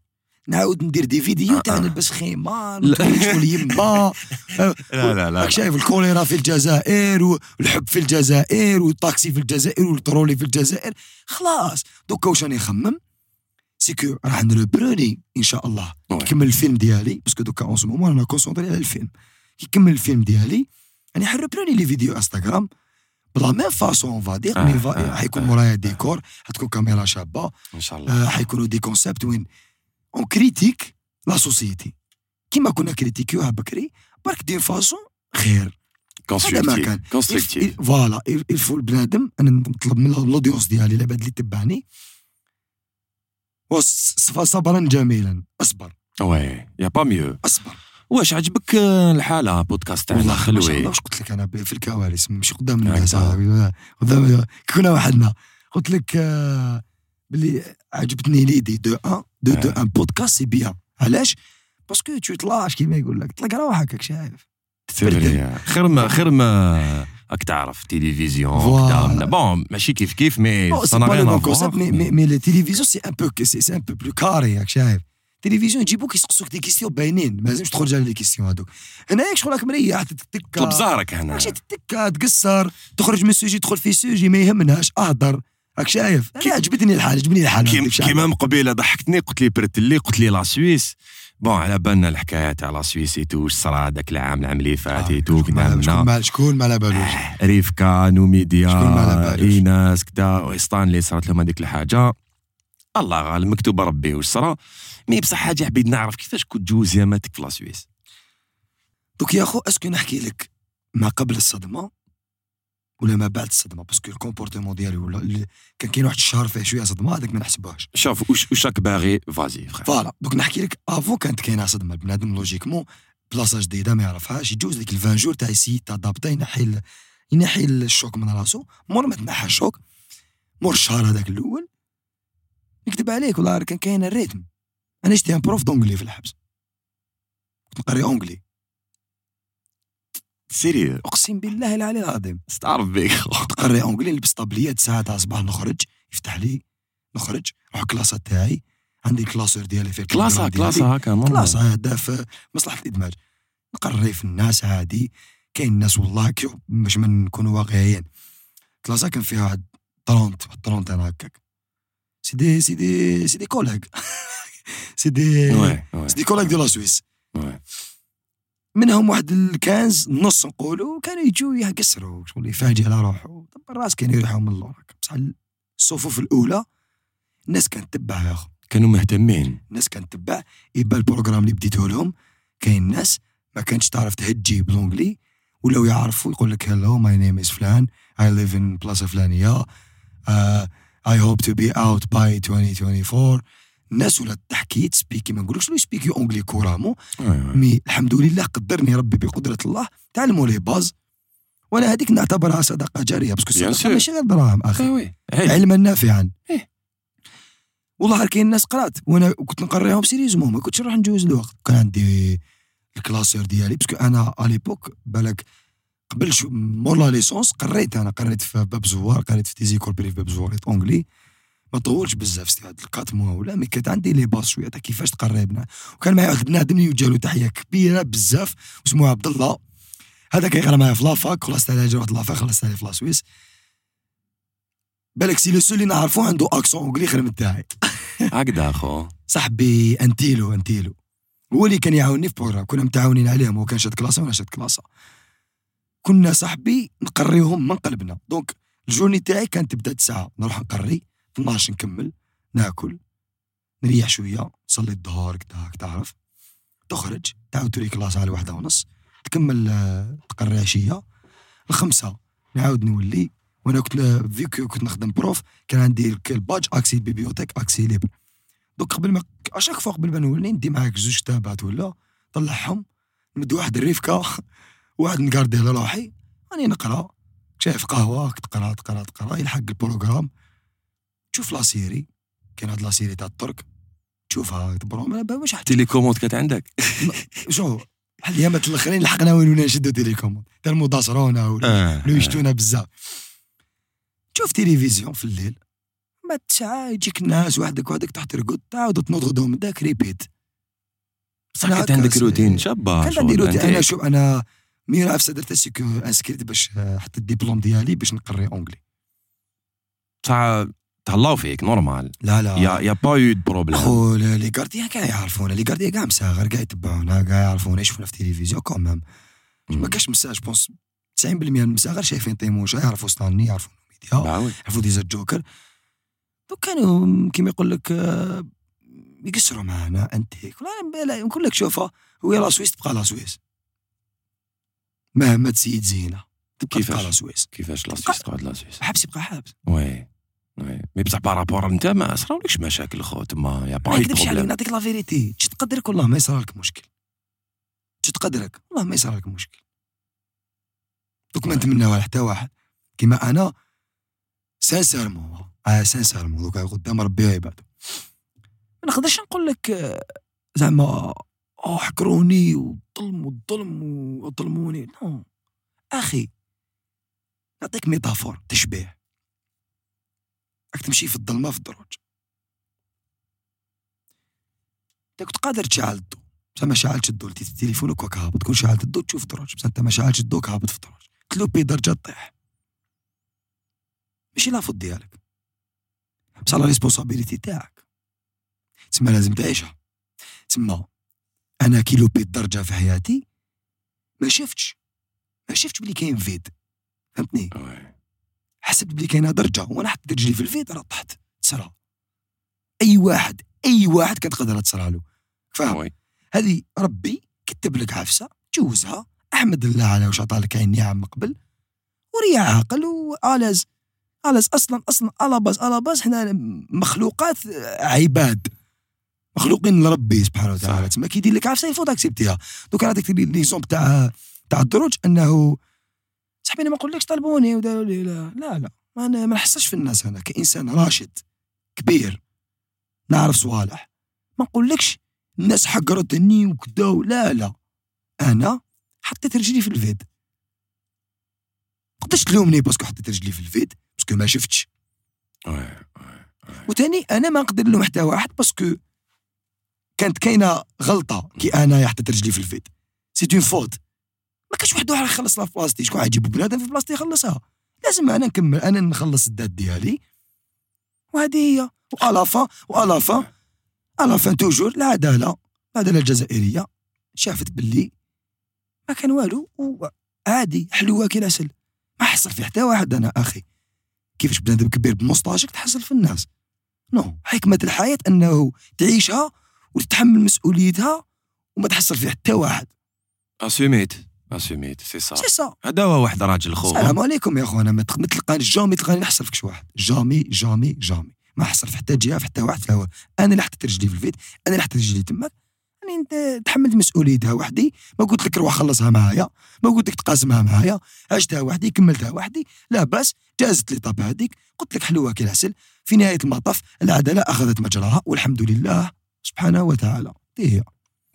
[SPEAKER 2] نعاود ندير des vidéos تاع
[SPEAKER 1] آه.
[SPEAKER 2] نلبس خيمار. وتولي شغل يما.
[SPEAKER 1] لا لا لا
[SPEAKER 2] راك شايف الكوليرا في الجزائر والحب في الجزائر والطاكسي في الجزائر والترولي في الجزائر. خلاص. دوكا واش راني نخمم؟ c'est que راح نربروني إن شاء الله.
[SPEAKER 1] oui.
[SPEAKER 2] كمل الفيلم ديالي parce que دوكا en ce moment أنا concentré على الفيلم. كي كمل الفيلم ديالي راني حنربروني les vidéos انستغرام pas la même façon on va
[SPEAKER 1] dire
[SPEAKER 2] آه، mais
[SPEAKER 1] آه،
[SPEAKER 2] حيكون
[SPEAKER 1] آه،
[SPEAKER 2] مورايا
[SPEAKER 1] آه.
[SPEAKER 2] ديكور حتكون كاميرا شابة.
[SPEAKER 1] إن شاء الله.
[SPEAKER 2] آه، حيكونوا des concepts وين on critique la société كيما كنا نكريتيكيوها بكري برك d'une façon خير هذا ما كان
[SPEAKER 1] constructive
[SPEAKER 2] voilà il faut البنادم أنا نطلب من ال audience ديالي العباد اللي تبعني صبرا جميلا اصبر
[SPEAKER 1] oui il y a pas mieux
[SPEAKER 2] اصبر
[SPEAKER 1] واش عجبك الحاله بودكاست تاعنا خلوي
[SPEAKER 2] واش قلت لك أنا في الكواليس ماشي قدام. الناس. قدام كنا وحدنا. قلت لك آه، باللي عجبتني l'idée. d'un de de
[SPEAKER 1] آه.
[SPEAKER 2] un podcast c'est bien. علاش؟ parce que tu te lâches كيما يقول لك. تلقى روحك راك شايف.
[SPEAKER 1] خير ما خير ما. راك تعرف تلفزيون. كدا bon ماشي كيف كيف
[SPEAKER 2] mais c'est
[SPEAKER 1] ça
[SPEAKER 2] pas le
[SPEAKER 1] غير
[SPEAKER 2] même concept, mais, mais, mais les télévisions, c'est un peu, c'est, c'est un peu plus carré, راك شايف. التلفزيون يجيبوك يسقسوك des questions باينين ما لازمش تخرج على les questions هذوك هنايا شغل راك مريح تتكا
[SPEAKER 1] طلب زهرك هنا
[SPEAKER 2] ماشي تتكا تقصر تخرج من sujet تدخل في sujet ما يهمناش اهدر راك شايف؟ أنا عجبتني الحال عجبني الحال. ما
[SPEAKER 1] كيما من قبيلة ضحكتني قلت لي برتلي قلت لي la Suisse. bon على بالنا الحكاية تاع la Suisse واش صرا هذاك العام العام اللي فات
[SPEAKER 2] آه، شكون ما- شكون ما على بالوش
[SPEAKER 1] ريفكا نوميديا. إيناس كدا اللي صارت لهم هذيك الحاجة. الله غالب مكتوب ربي واش صرا mais بصح حاجة حبيت نعرف كيفاش كنت جوزت ياماتك في la Suisse.
[SPEAKER 2] donc يا خو est-ce que نحكي لك ما قبل الصدمة؟ ولا ما بعد الصدمة؟ parce que ال comportement ديالي ولا كان كاين واحد الشهر فيه شوية صدمة هذاك ما نحسبوهاش
[SPEAKER 1] شوف واش راك باغي؟ vas-y فخير
[SPEAKER 2] voilà. donc نحكي لك avant كانت كاينة صدمة بنادم logiquement بلاصة جديدة ما يعرفهاش يجوز ديك ال vingt jours تاع ي s'adapta ينحي ينحي ال choc من راسو. مور ما تنحى ال choc مور الشهر هذاك الأول نكتب عليك والله كان كاين ال rythme. أنا j'étais un prof d'anglais في الحبس. كنت نقري anglais
[SPEAKER 1] sérieux.
[SPEAKER 2] أقسم بالله العلي العظيم.
[SPEAKER 1] استعرف بك
[SPEAKER 2] نقري anglais نلبس طابليات ساعه تاع الصباح نخرج يفتح لي. نخرج. نروح الكلاسه تاعي. عندي ال classeur ديالي في ديالي.
[SPEAKER 1] كلاسة هكا
[SPEAKER 2] هذا في مصلحة الإدماج. نقري في الناس عادي كاين الناس والله كي باش ما نكونوا واقعيين. كلاسة كان فيها واحد 30 واحد 30 أنا هكاك. c'est des c'est des c'est des collègues
[SPEAKER 1] c'est des
[SPEAKER 2] c'est des collègues de la Suisse.
[SPEAKER 1] oui.
[SPEAKER 2] منهم واحد ال quinze ناس نقولوا كانوا يجوا يقصروا شغل يفاجئ على روحه طب الراس كانوا يريحوا من اللور هكا. بصح الصفوف الأولى الناس كانت تتبع يا اخو
[SPEAKER 1] كانوا مهتمين.
[SPEAKER 2] الناس كانت تتبع يبان ال programme اللي بديته لهم. كاين ناس ما كانتش تعرف تهجي بال anglais ولاو يعرفوا يقول لك hello my name is فلان. I live in بلاصه فلانيه I hope to be out by 2024 الناس ولات تحكي تسبيكي ما نقولكش لو يسبيكي anglais
[SPEAKER 1] couramment oui.
[SPEAKER 2] mais الحمد لله قدرني ربي بقدرة الله تعلموا les bases وأنا هذيك نعتبرها صدقة جارية parce
[SPEAKER 1] que
[SPEAKER 2] الصدقه. ماشي غير دراهم
[SPEAKER 1] أخي.
[SPEAKER 2] علما نافعا. والله كاين ناس قرات وأنا كنت نقريهم sérieusement ما كنتش نروح نجوز الوقت كان عندي ال classeur ديالي parce que أنا à l'époque بالك قبل شو مور la licence قريت أنا قريت في باب زوار قريت في تيزيكول bref باب زوار anglais ما طولش بزاف c'était هاد ال quatre mois ولا mais كانت عندي لي باس شوية تاع كيفاش تقري بنا وكان معايا واحد بنادم اللي له تحية كبيرة بزاف واسمه عبد الله. هذا كيقرا معايا في la fac خلصت عليه جا واحد la fac خلصت عليه في la Suisse. بالك c'est le seul اللي نعرفو عنده accent anglais خير من تاعي
[SPEAKER 1] هكذا أخو.
[SPEAKER 2] صاحبي أنتيلو أنتيلو. هو اللي كان يعاوني في programme كنا متعاونين عليهم هو كان شاد كلاسة وأنا شاد كلاسة. كنا صاحبي نقريهم من قلبنا. donc ال journée تاعي كانت تبدأ تسعة نروح نقري. 12 نكمل ناكل نريح شوية نصلي الظهر كدا تعرف؟ تخرج تعاود تولي classe على واحدة ونص تكمل آه، تقري عشيه الخمسة نعاود نولي وأنا كنت فيكو كنت نخدم prof كان عندي ال badge accès ال bibliothèque accès libre. donc قبل ما à chaque fois قبل ما نولي ندي معاك زوج كتابات ولا طلعهم نمد واحد الريفكا واحد نقاردي على روحي راني نقرأ. شايف قهوة تقرا تقرأ تقرأ يلحق ال programme. تشوف la série. كاين هاد la série تاع الترك. تشوفها واش حتى
[SPEAKER 1] télécommande كانت عندك.
[SPEAKER 2] شو؟ بحال الايامات الأخرين لحقنا وين ولا نشدو télécommande. تاع المداصرونا ولا لو يشتونا بزاف. تشوف تلفزيون في الليل. ما تسعة يجيك الناس وحدك وحدك تحت رقد تعاود تنوض غدوه من داك répète
[SPEAKER 1] بصح كانت عندك روتين شابه
[SPEAKER 2] كانت عندي. روتين.
[SPEAKER 1] أنا
[SPEAKER 2] شوف أنا mais عرفت درت inscrit باش آه، حتى الدبلوم ديالي باش نقري anglais.
[SPEAKER 1] بصح تهلاو فيك normal.
[SPEAKER 2] لا لا.
[SPEAKER 1] y a y a pas
[SPEAKER 2] eu problème. أخو les gardiens كاع يعرفونا les gardiens كاع مساغر كاع يتبعونا كاع يعرفونا يشوفونا في التلفزيون quand même ما كاش je pense 90% من المساغر شايفين طيموشا يعرفوا ستانلي يعرفوا الميديا. يعرفوا DZ Joker donc كانوا كيما يقول لك آه، يقصروا معنا انتيك ولا لا نقول لك شوفها هو la Suisse تبقى la Suisse. مهما تزيد زينة تبقى
[SPEAKER 1] كيفاش؟
[SPEAKER 2] la Suisse.
[SPEAKER 1] كيفاش la Suisse تقعد la Suisse؟
[SPEAKER 2] حبس يبقى حبس.
[SPEAKER 1] oui oui. mais بصح par rapport انت ما صراولكش مشاكل خو تما يا با
[SPEAKER 2] ما نكذبش عليك نعطيك la vérité تشد قدرك والله ما يصرى لك مشكل. تشد قدرك. والله ما يصرى لك مشكل. donc ما نتمناها حتى واحد. كيما أنا sincèrement آه sincèrement donc قدام ربي عباده. ما نقدرش نقول لك آه، زعما آه حكروني وظلم والظلم وظلموني. non أخي نعطيك métaphore تشبيه. راك تمشي في الظلمة في الدروج. أنت كنت قادر تشعل الضو. بصح ما شعلتش الضو لتي تليفونك وك هابط كون شعلت الضو تشوف دروج. بصح أنت ما شعلتش الضو هابط في الدروج تلوبي درجة طيح ماشي la faute ديالك. بصح la responsabilité تاعك. تسمى لازم تعيشها. تسمى أنا كي لوبيت درجه في حياتي ما شفتش. ما شفتش بلي كاين vide. فهمتني. حسبت بلي كاينة درجة. وأنا حطيت رجلي في ال vide راه طحت. تصرى أي واحد أي واحد كانت تقدر تصرى له. فاهم. هذه ربي كتب لك عفسة جوزها أحمد الله على واش عطالك عين نعم من قبل وريا عاقل و à l'aise. à l'aise أصلا أصلا à la base à la base حنا مخلوقات عباد. مخلوقين لربي سبحانه وتعالى. تما كيدير لك عفسة يفوت أكسبتيها. donc أنا نعطيك l'exemple تاع تاع الدروج أنه صاحبي أنا ما نقولكش طلبوني وداروا لي لا لا لا. ما أنا ما نحسش في الناس أنا كانسان راشد كبير نعرف صوالح. ما نقولكش الناس حقرتني وكدا لا لا. أنا حطيت رجلي في ال vide. قداش تلومني parce que حطيت رجلي في ال vide؟ parce que ما شفتش. وتاني أنا ما نقدر نلوم حتى واحد parce que كانت كاينة غلطة كي أنا حطيت رجلي في ال vide. c'est une faute ما كانش واحد واحد يخلص في بلاصتي. شكون غيجيبو بنادم في بلاصتي يخلصها؟ لازم أنا نكمل. أنا نخلص ال dette ديالي. وهذه هي. والا فان والا فان الا فان توجور العداله العداله الجزائرية. شافت باللي ما كان والو. وعادي. حلوة كي العسل. ما حصل في حتى واحد أنا أخي. كيفاش بنادم كبير بموسطاشك تحصل في الناس. non. حكمة الحياة أنه تعيشها وتتحمل مسؤوليتها وما تحصل في حتى واحد.
[SPEAKER 1] اسوميت اسوميت سي صا
[SPEAKER 2] سي سا
[SPEAKER 1] هذا هو واحد راجل خو
[SPEAKER 2] السلام عليكم يا اخوانا. ما تلقاني jamais تلقاني نحصل فيك شي واحد. jamais jamais jamais. ما حصل في حتى جهة في حتى واحد في الهواء. أنا اللي حطيت رجلي في ال vide أنا اللي حطيت رجلي تماك يعني أنت تحملت مسؤوليتها وحدي. ما قلت لك روح خلصها معايا. ما قلت لك تقاسمها معايا. عشتها وحدي كملتها وحدي. لا بأس جازت l'étape هذيك. قلت لك حلوة كي العسل. في نهاية المطاف العدالة أخذت مجراها والحمد لله سبحانه وتعالى. هي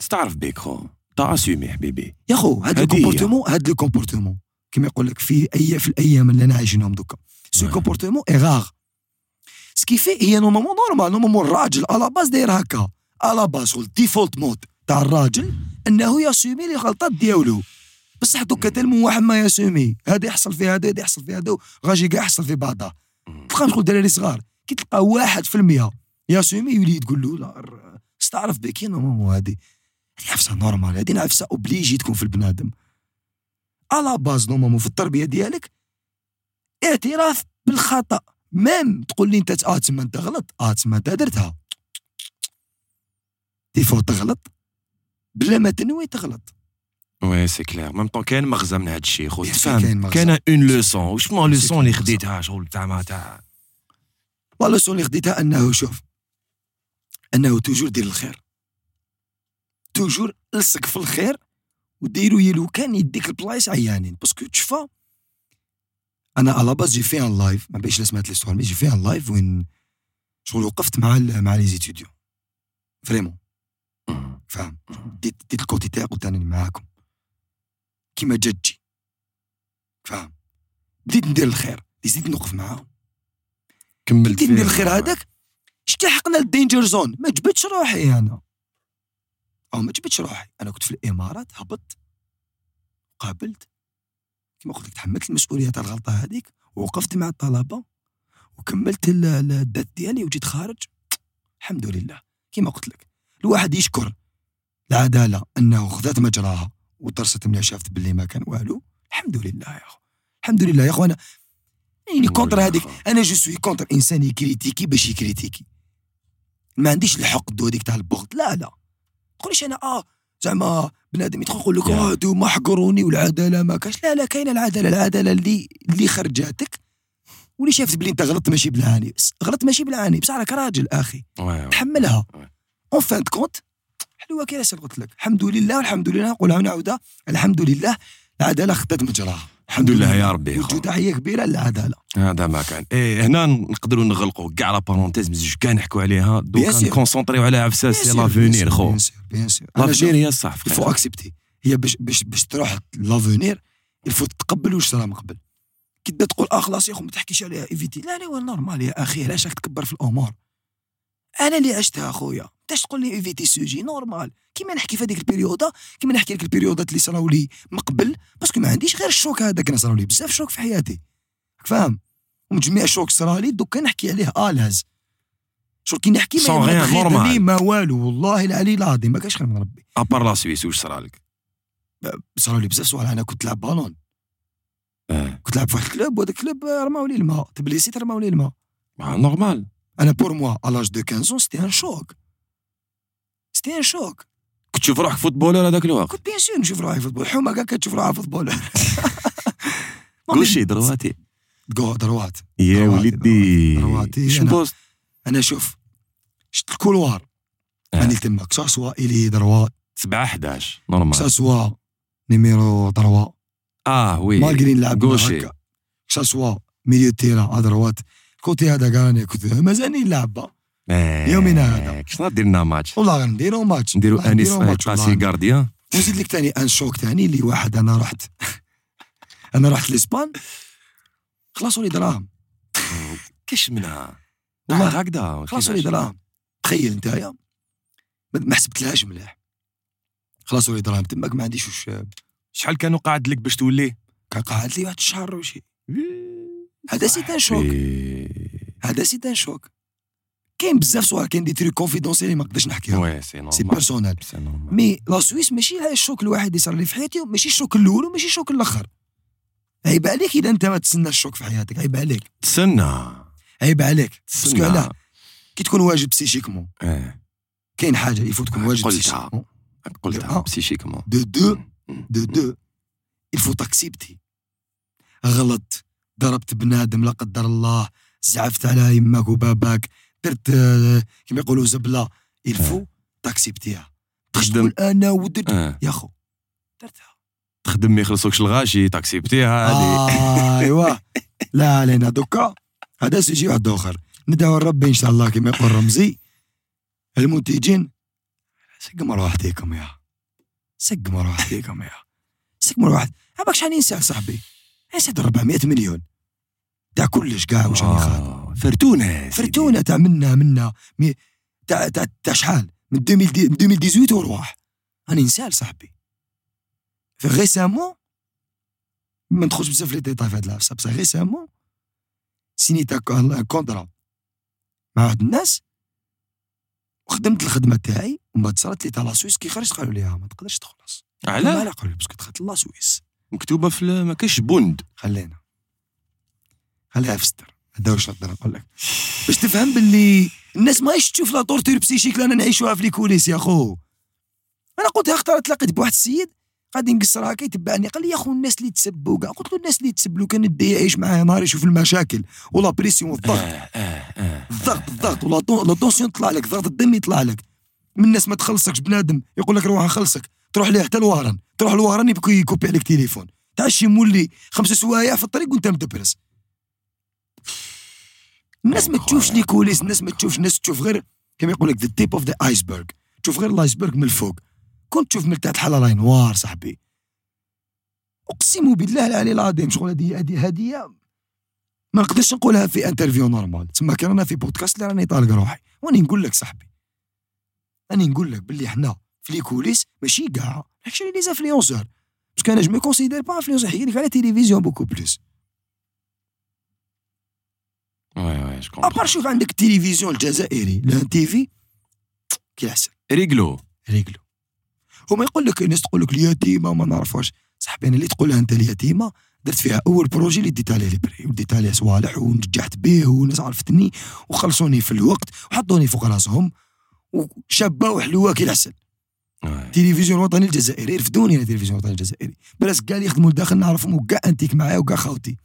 [SPEAKER 1] استعرف بيك خو. t'as assumé حبيبي.
[SPEAKER 2] يا خو هاد.
[SPEAKER 1] ال
[SPEAKER 2] comportement هاد le comportement كيما يقول لك في أي في الأيام اللي أنا عايشينهم دوكا ce.
[SPEAKER 1] comportement
[SPEAKER 2] est rare ce qui fait هي normalement normal normalement الراجل à la base داير هكا على باز هو ال default mode تاع الراجل انه ياسومي les غلطات ديالو بصح دوكا تلمو واحد ما ياسومي هذا يحصل في هذا هذا يحصل في هذا غاجي كاع يحصل في بعضها تلقى شغل دراري صغار كي تلقى واحد في المية ياسومي يولي تقول له لا استعرف بك يا normalement هذه هذه عفسة normal هذه عفسة obligé تكون في البنادم. à la base normalement في التربية ديالك اعتراف بالخطأ. même تقول لي أنت آه تسمى أنت غلط. آه تسمى أنت درتها. des fois تغلط. بلا ما تنوي تغلط.
[SPEAKER 1] oui c'est clair même temps كاين مغزى من هذا الشيء خو تفهم. كاين une leçon وشنو leçon
[SPEAKER 2] كاين
[SPEAKER 1] اللي. خديتها؟ شغل تاع ما تاع
[SPEAKER 2] la leçon اللي خديتها أنه شوف أنه toujours دير الخير. toujours لصق في الخير وديرو يلو. كان يديك البلايص عيانين. parce que تشفى. أنا على base j'ai fait un live ما بيش سمعت l'histoire mais j'ai fait un live وين شغل وقفت مع ال- مع les étudiants vraiment. فاهم. ديت ديت ال côté تاعي قلت أنا معاكم. كيما جدي فاهم. بديت ندير الخير. بديت نوقف معاهم.
[SPEAKER 1] كملت
[SPEAKER 2] بديت ندير. الخير هذاك. اشتحقنا ال danger zone ما جبتش روحي أنا. أو ما جبتش روحي. أنا كنت في الإمارات هبطت. قابلت. كما قلت لك تحملت المسؤولية تاع الغلطة هذيك ووقفت مع الطلبة وكملت ال- ال- ال date ديالي وجيت خارج. الحمد لله. كما قلت لك الواحد يشكر. العدالة أنه خذات مجراها ودرست ملي شافت باللي ما كان والو. الحمد لله يا أخو. الحمد لله يا أخو. أنا يعني contre هذيك. أنا je suis contre إنسان يكريتيكي باش يكريتيكي. ما عنديش الحقد وهذيك تاع البغض. لا لا. تقوليش أنا آه زعما بنادم يدخل يقول لك. آه هادو ما حقروني والعدالة ما كاش. لا لا كاينة العدالة العدالة اللي اللي خرجاتك. واللي شافت بلي أنت غلطت ماشي بالعاني بس غلطت ماشي بالعاني بصح راك راجل أخي. تحملها.
[SPEAKER 1] en
[SPEAKER 2] fin de compte حلوة كي قلت لك. الحمد لله والحمد لله نقولها ونعاودها الحمد لله العدالة خدات مجراها.
[SPEAKER 1] الحمد لله يا ربي خو.
[SPEAKER 2] تحية كبيرة للعداله
[SPEAKER 1] هذا ما كان. إيه هنا نقدروا نغلقوا كاع la parenthèse مزيج كاع نحكوا عليها. دوكا. نكونسونطريو على عفسه c'est l'avenir خو
[SPEAKER 2] bien sûr bien
[SPEAKER 1] sûr
[SPEAKER 2] l'avenir
[SPEAKER 1] هي الصح
[SPEAKER 2] il faut
[SPEAKER 1] فخير
[SPEAKER 2] accepter هي باش باش باش تروح l'avenir il faut تتقبل واش صرا من قبل. كي تبدا تقول آه خلاص يا أخو ما تحكيش عليها éviter لا لا normal يا أخي علاش راك تكبر في الأمور؟ أنا اللي عشتها أخويا. تاش تقول لي éviter sujet normal. كيما نحكي في هذيك ال période كيما نحكي لك البيريودات اللي صراو لي من قبل parce que ما عنديش غير ال choc هذاك أنا صراو لي بزاف choc في حياتي. فاهم؟ ومن جميع ال choc صرا لي دوكا نحكي عليه الاز choc كي نحكي ما
[SPEAKER 1] rien,
[SPEAKER 2] ما والو والله العلي العظيم ما كاش خير من ربي.
[SPEAKER 1] à part la Suisse واش صرا لك
[SPEAKER 2] صاروا لي بزاف صوالح أنا كنت نلعب بالون.
[SPEAKER 1] آه.
[SPEAKER 2] كنت نلعب في واحد ال club وهذاك ال club رماو لي الماء. تبليسيت رماو لي الماء. normal أنا pour moi l'âge de 15 ans c'était un choc. Un choc
[SPEAKER 1] كنت تشوف روحك footballeur هذاك الوقت؟
[SPEAKER 2] كنت bien sûr نشوف روحي footballeur. حومة كاع كتشوف روحها footballeur.
[SPEAKER 1] قول شي
[SPEAKER 2] droitier. droite
[SPEAKER 1] يا وليدي.
[SPEAKER 2] droitier.
[SPEAKER 1] شو
[SPEAKER 2] أنا-
[SPEAKER 1] poste؟
[SPEAKER 2] أنا شوف شفت ال couloir.
[SPEAKER 1] آه.
[SPEAKER 2] راني تما كسا سوا إلي دروات.
[SPEAKER 1] 7 11
[SPEAKER 2] كسا
[SPEAKER 1] نورمال
[SPEAKER 2] سوا نيميرو دروا
[SPEAKER 1] آه وي.
[SPEAKER 2] مالغري نلعب
[SPEAKER 1] غوشي.
[SPEAKER 2] هكا. كسا سوا ميليو تيرا ا دروات. الكوتي هذا كاع راني كنت مازالني نلعب. يومنا هذا.
[SPEAKER 1] شنو درنا ماتش
[SPEAKER 2] والله غنديرو ماتش
[SPEAKER 1] نديرو انيس باسي. غارديان
[SPEAKER 2] ونزيد لك ثاني ان شوك ثاني اللي واحد أنا رحت أنا رحت لاسبان خلصوا لي دراهم
[SPEAKER 1] كاش منها والله. هكذا
[SPEAKER 2] خلصوا لي دراهم تخيل نتايا ما- حسبتلهاش مليح خلصوا لي دراهم تماك ما عنديش وش
[SPEAKER 1] شحال كانوا قاعد لك باش تولي
[SPEAKER 2] كان قاعد لي واحد الشهر وشي هذا c'est un choc هذا c'est un choc كاين بزاف صوالح كاين des très confidentielles ما نقدرش نحكيهم
[SPEAKER 1] oui
[SPEAKER 2] c'est
[SPEAKER 1] c'est
[SPEAKER 2] normal
[SPEAKER 1] c'est normal
[SPEAKER 2] mais la Suisse ماشي هذا ال choc الواحد اللي صار لي في حياتي ماشي ال choc الأول وماشي ال choc الأخر. عيب عليك إذا أنت ما تسنى ال choc في حياتك عيب عليك.
[SPEAKER 1] تسنى.
[SPEAKER 2] عيب عليك. parce
[SPEAKER 1] que
[SPEAKER 2] علاه كي تكون واجد psychiquement
[SPEAKER 1] آه
[SPEAKER 2] كاين حاجة يفو تكون واجد
[SPEAKER 1] قلتها.
[SPEAKER 2] psychiquement
[SPEAKER 1] قلتها.
[SPEAKER 2] psychiquement
[SPEAKER 1] de
[SPEAKER 2] de de de il faut تاكسيبتي غلط. ضربت بنادم لا قدر الله. زعفت على يماك وباباك. درت آه، كما يقولوا زبلة il faut تاكسيبتيها
[SPEAKER 1] تخدم.
[SPEAKER 2] تقول أنا ودرت
[SPEAKER 1] آه.
[SPEAKER 2] يا خو درتها.
[SPEAKER 1] تخدم ما يخلصوكش الغاشي تاكسيبتيها هذه
[SPEAKER 2] آه أيوا. لا علينا دوكا. هذا سيجي واحد آخر. ندعو ربي إن شاء الله كما يقول رمزي. المنتجين سق مروحتيكم يا. سق مروحتيكم يا. سق مروحت عباك شحال ينسى صاحبي؟ ينسى 400 مليون. تاع كلش كاع واش راني خاطر
[SPEAKER 1] آه، فرتونة.
[SPEAKER 2] فرتونة تاع منا منا mais- تاع تاع تاع شحال؟ من 2000 من 2018 ورواح راني نسال صاحبي. في récemment ما ندخلش بزاف في les détails في هاد العفسة بصح récemment سينيت contrat مع واحد الناس وخدمت الخدمة تاعي ومن بعد صارت لي تاع la Suisse كي خرجت قالوا لي ها ما تقدرش تخلص.
[SPEAKER 1] علاه
[SPEAKER 2] لا قالوا لي parce que دخلت la Suisse.
[SPEAKER 1] مكتوبة في ما كاش بوند.
[SPEAKER 2] خلينا. خليها في ستر. هذا واش نقدر نقول لك باش تفهم باللي الناس ماهيش تشوف la torture psychique اللي أنا نعيشوها في les coulisses يا خو أنا قلت اختار تلاقيت بواحد السيد غادي نقصر هكا يتبعني قال لي يا خو الناس اللي تسبوا كاع. قلت له الناس اللي تسب كان ندي يعيش معاه نهار يشوف المشاكل و la
[SPEAKER 1] pression
[SPEAKER 2] والضغط.
[SPEAKER 1] آه آه
[SPEAKER 2] الضغط الضغط و la ten- la tension تطلع لك ضغط الدم يطلع لك. من الناس ما تخلصكش بنادم يقول لك روح نخلصك تروح ليه حتى الوهران. تروح الوهران يبكي يكوبي عليك تليفون. تعشي مولي خمسة سوايع في الطريق وانت مدبرس. الناس ما تشوفش les coulisses الناس ما تشوفش الناس تشوف غير كما يقول لك the tip of the iceberg تشوف غير ال iceberg من الفوق. كنت تشوف من تحت حاله راهي noire صاحبي. أقسم بالله العلي العظيم شغل هذه هذه هديه ما نقدرش نقولها في interview normal تسمى كان أنا في بودكاست اللي راني طالق روحي. وأني نقول لك صاحبي. راني نقول لك باللي حنا في les coulisses ماشي كاع ماشي les influenceurs parce que أنا je me considère pas influenceur يحكي لك على
[SPEAKER 1] télévision beaucoup plus
[SPEAKER 2] à
[SPEAKER 1] part
[SPEAKER 2] شوف عندك التلفزيون الجزائري l'ENTV كي العسل
[SPEAKER 1] réglo
[SPEAKER 2] réglo هما يقول لك الناس تقول لك اليتيمه ما نعرفوش صاحبي أنا اللي تقولها انت اليتيمه درت فيها اول projet اللي ديت عليه ال prix وديت عليه صوالح ونجحت به والناس عرفتني وخلصوني في الوقت وحطوني فوق راسهم وشابه وحلوه كي العسل. التلفزيون الوطني الجزائري رفدوني أنا التلفزيون الوطني الجزائري بلاس كاع اللي يخدموا لداخل نعرفهم وكاع انتيك معايا وكاع خاوتي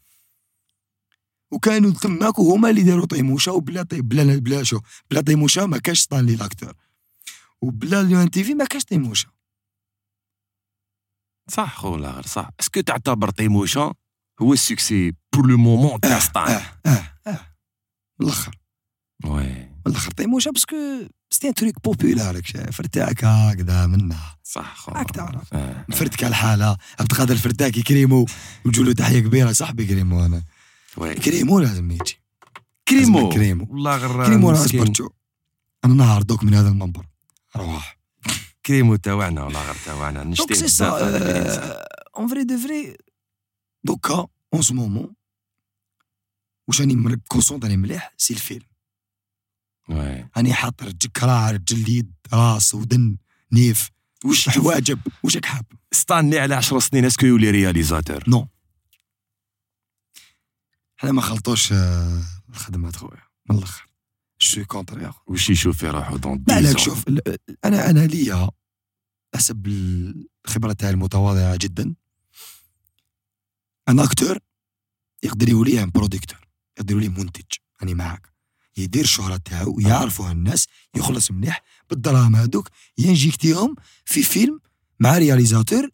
[SPEAKER 2] وكانوا تماك وهما اللي داروا طيموشة وبلا طي... بلا بلا شو بلا طيموشة ما كاش ستانلي l'acteur. وبلا l'ENTV ما كاش طيموشة.
[SPEAKER 1] صح خو لاغر صح est-ce que تعتبر طيموشا هو ال succès pour le moment تاع ستان
[SPEAKER 2] آه آه آه.
[SPEAKER 1] الآخر
[SPEAKER 2] oui. الآخر طيموشة parce que c'était un truc populaire شايف فرتاك هكذا منها.
[SPEAKER 1] صح خو
[SPEAKER 2] راك تعرف.
[SPEAKER 1] آه.
[SPEAKER 2] على الحالة. عبد القادر الفرتاك يكريمو. وجولو تحية كبيرة. صاحبي كريمو
[SPEAKER 1] أنا.
[SPEAKER 2] كريمو لازم يجي.
[SPEAKER 1] كريمو؟
[SPEAKER 2] كريمو.
[SPEAKER 1] والله غير
[SPEAKER 2] كريمو راه. صبرتو أنا نعرضوك من هذا المنبر. روح
[SPEAKER 1] كريمو تاوعنا والله غير تاوعنا. نشتي بزاف
[SPEAKER 2] en vrai de vrai دوكا en ce moment واش راني concentré مليح؟ c'est الفيلم.
[SPEAKER 1] oui.
[SPEAKER 2] راني حاط رجل كراع رجل اليد راس ودن نيف. وش حواجب واش راك حاب؟
[SPEAKER 1] ستانلي على 10 سنين est-ce que يولي réalisateur؟
[SPEAKER 2] non حنا ما خلطوش آه، الخدمات خويا من الأخر. شوي contre يا خو
[SPEAKER 1] وش يشوف في روحو dans
[SPEAKER 2] les
[SPEAKER 1] 10 ans.
[SPEAKER 2] شوف أنا أنا ليا حسب الخبرة تاعي المتواضعة جدا. أنا acteur يقدر يولي un producteur يقدر يولي منتج راني معاك. يدير الشهرة تاعو يعرفوها الناس يخلص مليح بالدراهم هذوك ينجيكتيهم في فيلم مع réalisateur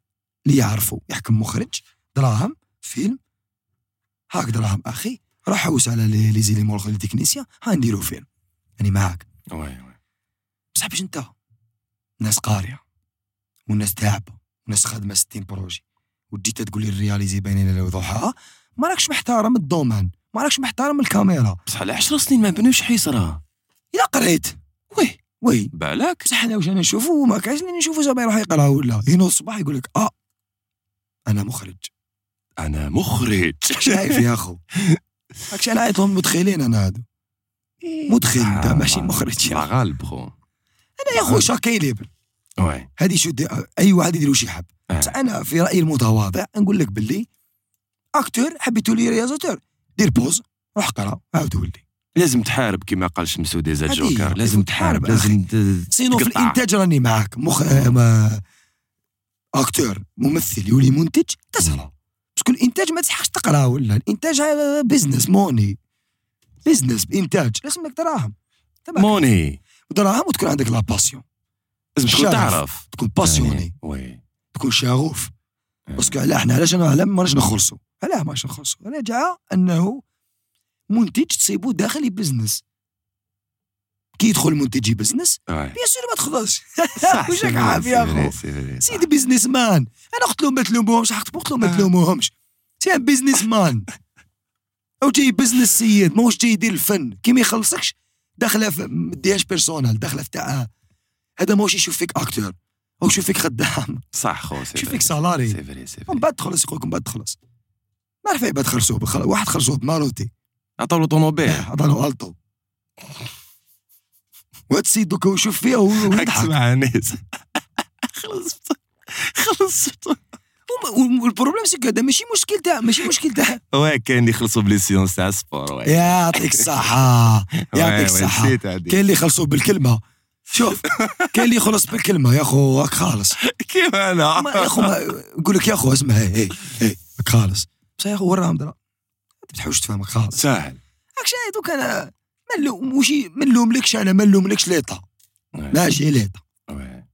[SPEAKER 2] اللي يعرفوا يحكم مخرج دراهم فيلم. هاك دراهم أخي. راح حوس على les les éléments les techniciens ها نديرو فيلم. راني معاك.
[SPEAKER 1] oui oui.
[SPEAKER 2] بصح باش انت ناس قارية والناس تعبة وناس خادمه 60 projet وتجي تقول لي نرياليزي بين ليله وضحاها ما راكش محترم ال domaine ما راكش محترم الكاميرا.
[SPEAKER 1] بصح على 10 سنين ما بنوش حيصرا
[SPEAKER 2] إلا قريت.
[SPEAKER 1] oui.
[SPEAKER 2] oui.
[SPEAKER 1] بالك؟
[SPEAKER 2] بصح أنا واش أنا نشوفو؟ ما كاينش اللي نشوفو زعما يروح يقرأ ولا ينوض الصباح يقول لك آه أنا مخرج.
[SPEAKER 1] أنا مخرج.
[SPEAKER 2] شايف يا أخو. أنا لهم مدخلين أنا هادو. مدخل
[SPEAKER 1] أنت
[SPEAKER 2] ماشي مخرج. يا.
[SPEAKER 1] غالب خو
[SPEAKER 2] أنا يا أخو شاكي ليبل هذه شو دي... أي واحد يدير واش يحب.
[SPEAKER 1] آه.
[SPEAKER 2] بس أنا في رأيي المتواضع نقول لك باللي اكتور حبيت تولي رياليزاتور دير بوز روح قرا عاود ولي.
[SPEAKER 1] لازم تحارب كما قال شمسو ديزا جوكر. لازم تحارب لازم
[SPEAKER 2] سينو في. الإنتاج راني معاك. مخ... آه، ما... acteur ممثل يولي منتج تسهل parce que الانتاج ما تسحقش تقرا ولا الانتاج business money business بانتاج لازم لك دراهم.
[SPEAKER 1] money
[SPEAKER 2] دراهم وتكون عندك la passion
[SPEAKER 1] لازم تكون. تعرف.
[SPEAKER 2] تكون passionné
[SPEAKER 1] يعني، oui.
[SPEAKER 2] تكون شغوف.
[SPEAKER 1] آه.
[SPEAKER 2] parce que علاه إحنا علاش أنا علاه ما راناش نخلصوا علاه ما راناش نخلصوا أنا جاء أنه منتج تصيبو داخل business كي يدخل منتج
[SPEAKER 1] business
[SPEAKER 2] bien sûr ما تخلصش.
[SPEAKER 1] vrai،
[SPEAKER 2] عارف يا
[SPEAKER 1] صح.
[SPEAKER 2] سيدي businessman أنا قلت لهم ما تلوموهمش حقت قلت لهم ما
[SPEAKER 1] آه.
[SPEAKER 2] تلوموهمش. c'est un businessman أو جاي business سيد ماهوش جاي يدير الفن. كي ما يخلصكش داخله في ما ديهاش personnelle داخله في تاع هذا ماهوش يشوف فيك acteur أو يشوف فيك خدام.
[SPEAKER 1] صح خو
[SPEAKER 2] يشوف. فيك
[SPEAKER 1] salarié c'est vrai
[SPEAKER 2] c'est
[SPEAKER 1] vrai
[SPEAKER 2] بعد تخلص يقول لكم بعد تخلص. نعرف عباد خلصوه بخل... واحد خلصوه بماروتي.
[SPEAKER 1] عطاو له طوموبيل.
[SPEAKER 2] عطانو التو السيد دوكا يشوف فيها وهو
[SPEAKER 1] راك
[SPEAKER 2] يضحك
[SPEAKER 1] تسمع ناس خلص خلص
[SPEAKER 2] وال problème c'est هذا ماشي مشكل تاع ماشي مشكل تاع
[SPEAKER 1] oui كاين اللي يخلصوا ب les séances تاع ال sport
[SPEAKER 2] يعطيك الصحة يعطيك الصحة كاين اللي يخلصوا بالكلمة. شوف كاين اللي يخلص بالكلمة. يا خو راك خالص.
[SPEAKER 1] كيما
[SPEAKER 2] أنا؟ يا خو ما يقول لك يا خو اسمع هي هي خالص. بصح يا خو وراهم درا ما تحوش تفهمك خالص.
[SPEAKER 1] ساهل
[SPEAKER 2] راك شاهد دوك أنا ما نلوم وشي ما نلوملكش أنا ما نلوملكش l'état ماشي l'état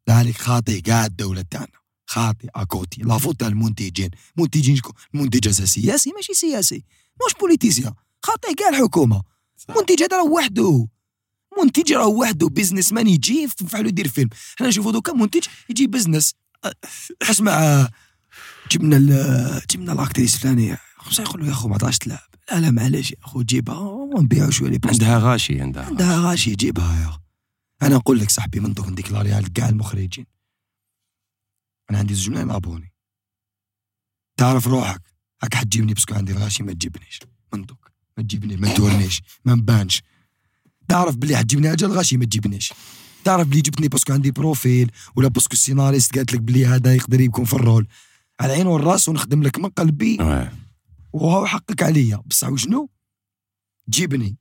[SPEAKER 2] عليك خاطي كاع الدولة تاعنا خاطي à côté la faute المنتجين المنتجين شكون المنتج هذا سياسي ماشي سياسي مش politicien خاطي كاع الحكومة
[SPEAKER 1] صح.
[SPEAKER 2] منتج هذا راه وحده منتج راه وحده بيزنس مان يجي فعلوا يدير فيلم حنا نشوفوا دوكا منتج يجي business اسمع آه، جبنا جبنا l'actrice الفلانيه خصها يقول له يا اخو ما عطاش تلعب لا لا معليش يا أخو جيبها ونبيعوا شوية لي
[SPEAKER 1] عندها غاشي عندها
[SPEAKER 2] عندها غاشي جيبها يا أنا نقول لك صاحبي من دوك نديكلاري على كاع المخرجين. أنا عندي زوج ملايين abonnés. تعرف روحك. هاك حتجيبني parce que عندي الغاشي ما تجيبنيش. من دوك. ما تجيبني ما تورنيش ما نبانش. تعرف بلي حتجيبني أجل غاشي ما تجيبنيش. تعرف بلي جبتني parce que عندي profil ولا parce que ال scénariste قالت لك بلي هذا يقدر يكون في ال rôle. على عين والرأس ونخدم لك من قلبي. وهو حقك عليا. بصح وشنو؟ تجيبني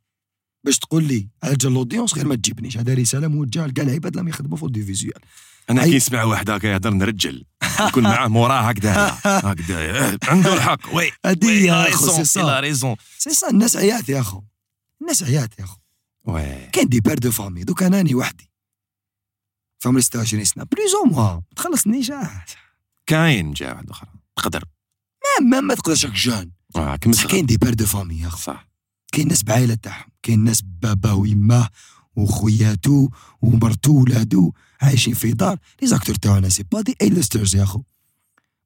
[SPEAKER 2] باش تقول لي على جال ال audience غير ما تجيبنيش هذا رسالة موجهة لكاع العباد اللي يخدموا في ال
[SPEAKER 1] audiovisuel
[SPEAKER 2] أنا
[SPEAKER 1] كي نسمع واحد هكا يهضر نرجل. نكون معاه موراه هكذا. هكذا. عنده الحق.
[SPEAKER 2] oui.
[SPEAKER 1] oui.
[SPEAKER 2] يا أخو c'est
[SPEAKER 1] la
[SPEAKER 2] ça
[SPEAKER 1] raison
[SPEAKER 2] c'est ça الناس عيات يا أخو. الناس عيات يا أخو.
[SPEAKER 1] oui.
[SPEAKER 2] كاين des pères de famille donc اناني وحدي. فهم 26 سنة. plus ou moins ما تخلصنيش.
[SPEAKER 1] كاين جا واحد اخر تقدر.
[SPEAKER 2] ما ما, ما تقدرش راك جان.
[SPEAKER 1] آه
[SPEAKER 2] بصح كاين des pères de famille يا
[SPEAKER 1] صح.
[SPEAKER 2] كاين ناس بعائلة تاعهم كاين ناس باباه ويماه وخوياتو ومرتو ولادو عايشين في دار. les acteurs تاعنا c'est pas des stars يا أخو.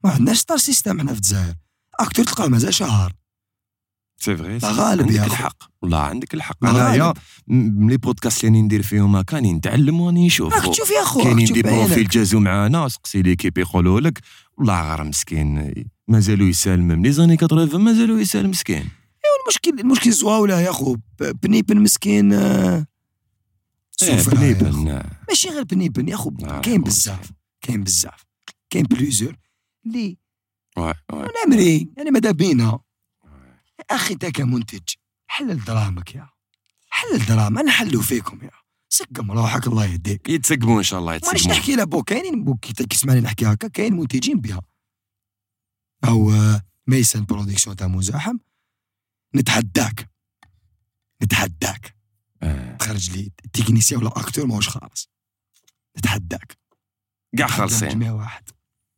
[SPEAKER 2] ما عندناش star system حنا في الجزائر. acteur تلقاه مازال شهر
[SPEAKER 1] c'est vrai
[SPEAKER 2] لا غالب
[SPEAKER 1] عندك
[SPEAKER 2] يا أخو.
[SPEAKER 1] الحق. والله عندك الحق. انايا. م- les podcasts اللي ندير فيهم هكا راني نتعلم وراني نشوف
[SPEAKER 2] راك تشوف يا راك
[SPEAKER 1] كاينين des
[SPEAKER 2] profils
[SPEAKER 1] جازو معانا سقسي l'équipe يقولوا لك والله غير مسكين. مازالوا يسالم من les années 80 مازالوا يسالم مسكين.
[SPEAKER 2] المشكل المشكل زواوله يا أخو؟ ب- بنيبن مسكين آه، souffre
[SPEAKER 1] إيه، بنيبن.
[SPEAKER 2] ماشي غير بنيبن يا أخو
[SPEAKER 1] آه،
[SPEAKER 2] كاين. بزاف كاين بزاف. كاين plusieurs اللي نمري أنا ماذا بينا؟ يا أخي انت كمنتج حلل دراهمك يا. حلل دراهم أنا حلو فيكم يا. سقم روحك الله يهديك.
[SPEAKER 1] يتسقموا إن شاء الله
[SPEAKER 2] مانيش
[SPEAKER 1] يتسقموا.
[SPEAKER 2] نحكي لا بو كاينين بو كي تسمعني نحكي هكا كاين منتجين بها. أو maison production تاع مزاحم نتحداك. نتحداك.
[SPEAKER 1] آه.
[SPEAKER 2] تخرج لي technicien ولا acteur ماهوش خالص. نتحداك.
[SPEAKER 1] كاع خالصين.
[SPEAKER 2] جميع واحد.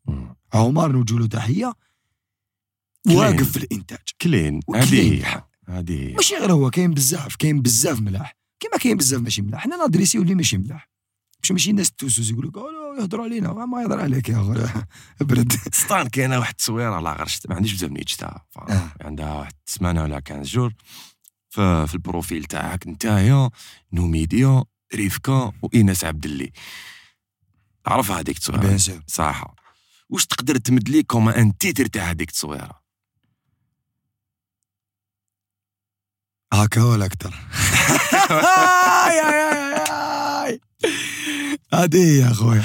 [SPEAKER 1] مم.
[SPEAKER 2] عمر نوجه له
[SPEAKER 1] تحية.
[SPEAKER 2] واقف في
[SPEAKER 1] الإنتاج.
[SPEAKER 2] clean.
[SPEAKER 1] هذه. هذه.
[SPEAKER 2] ماشي غير هو كاين بزاف كاين بزاف ملاح. كيما كاين بزاف ماشي ملاح. حنا نادريسيو اللي ماشي ملاح. مش ماشي الناس توسوس يقول لك "أوه، يهضروا علينا ما يهضر عليك يا اخو أبرد.
[SPEAKER 1] سطان كاينة واحد التصويرة لا غير شت- ما عنديش بزاف نيت شتها ف-
[SPEAKER 2] آه.
[SPEAKER 1] عندها واحد سمانه ولا 15 jours في ال profil تاعك نتايا نوميديا ريفكا وايناس عبدلي عرف هذيك
[SPEAKER 2] التصويرة؟
[SPEAKER 1] صح واش تقدر تمد لي comme un titre تاع هذيك التصويرة؟
[SPEAKER 2] هكا ولا أكثر. هذه يا أخويا.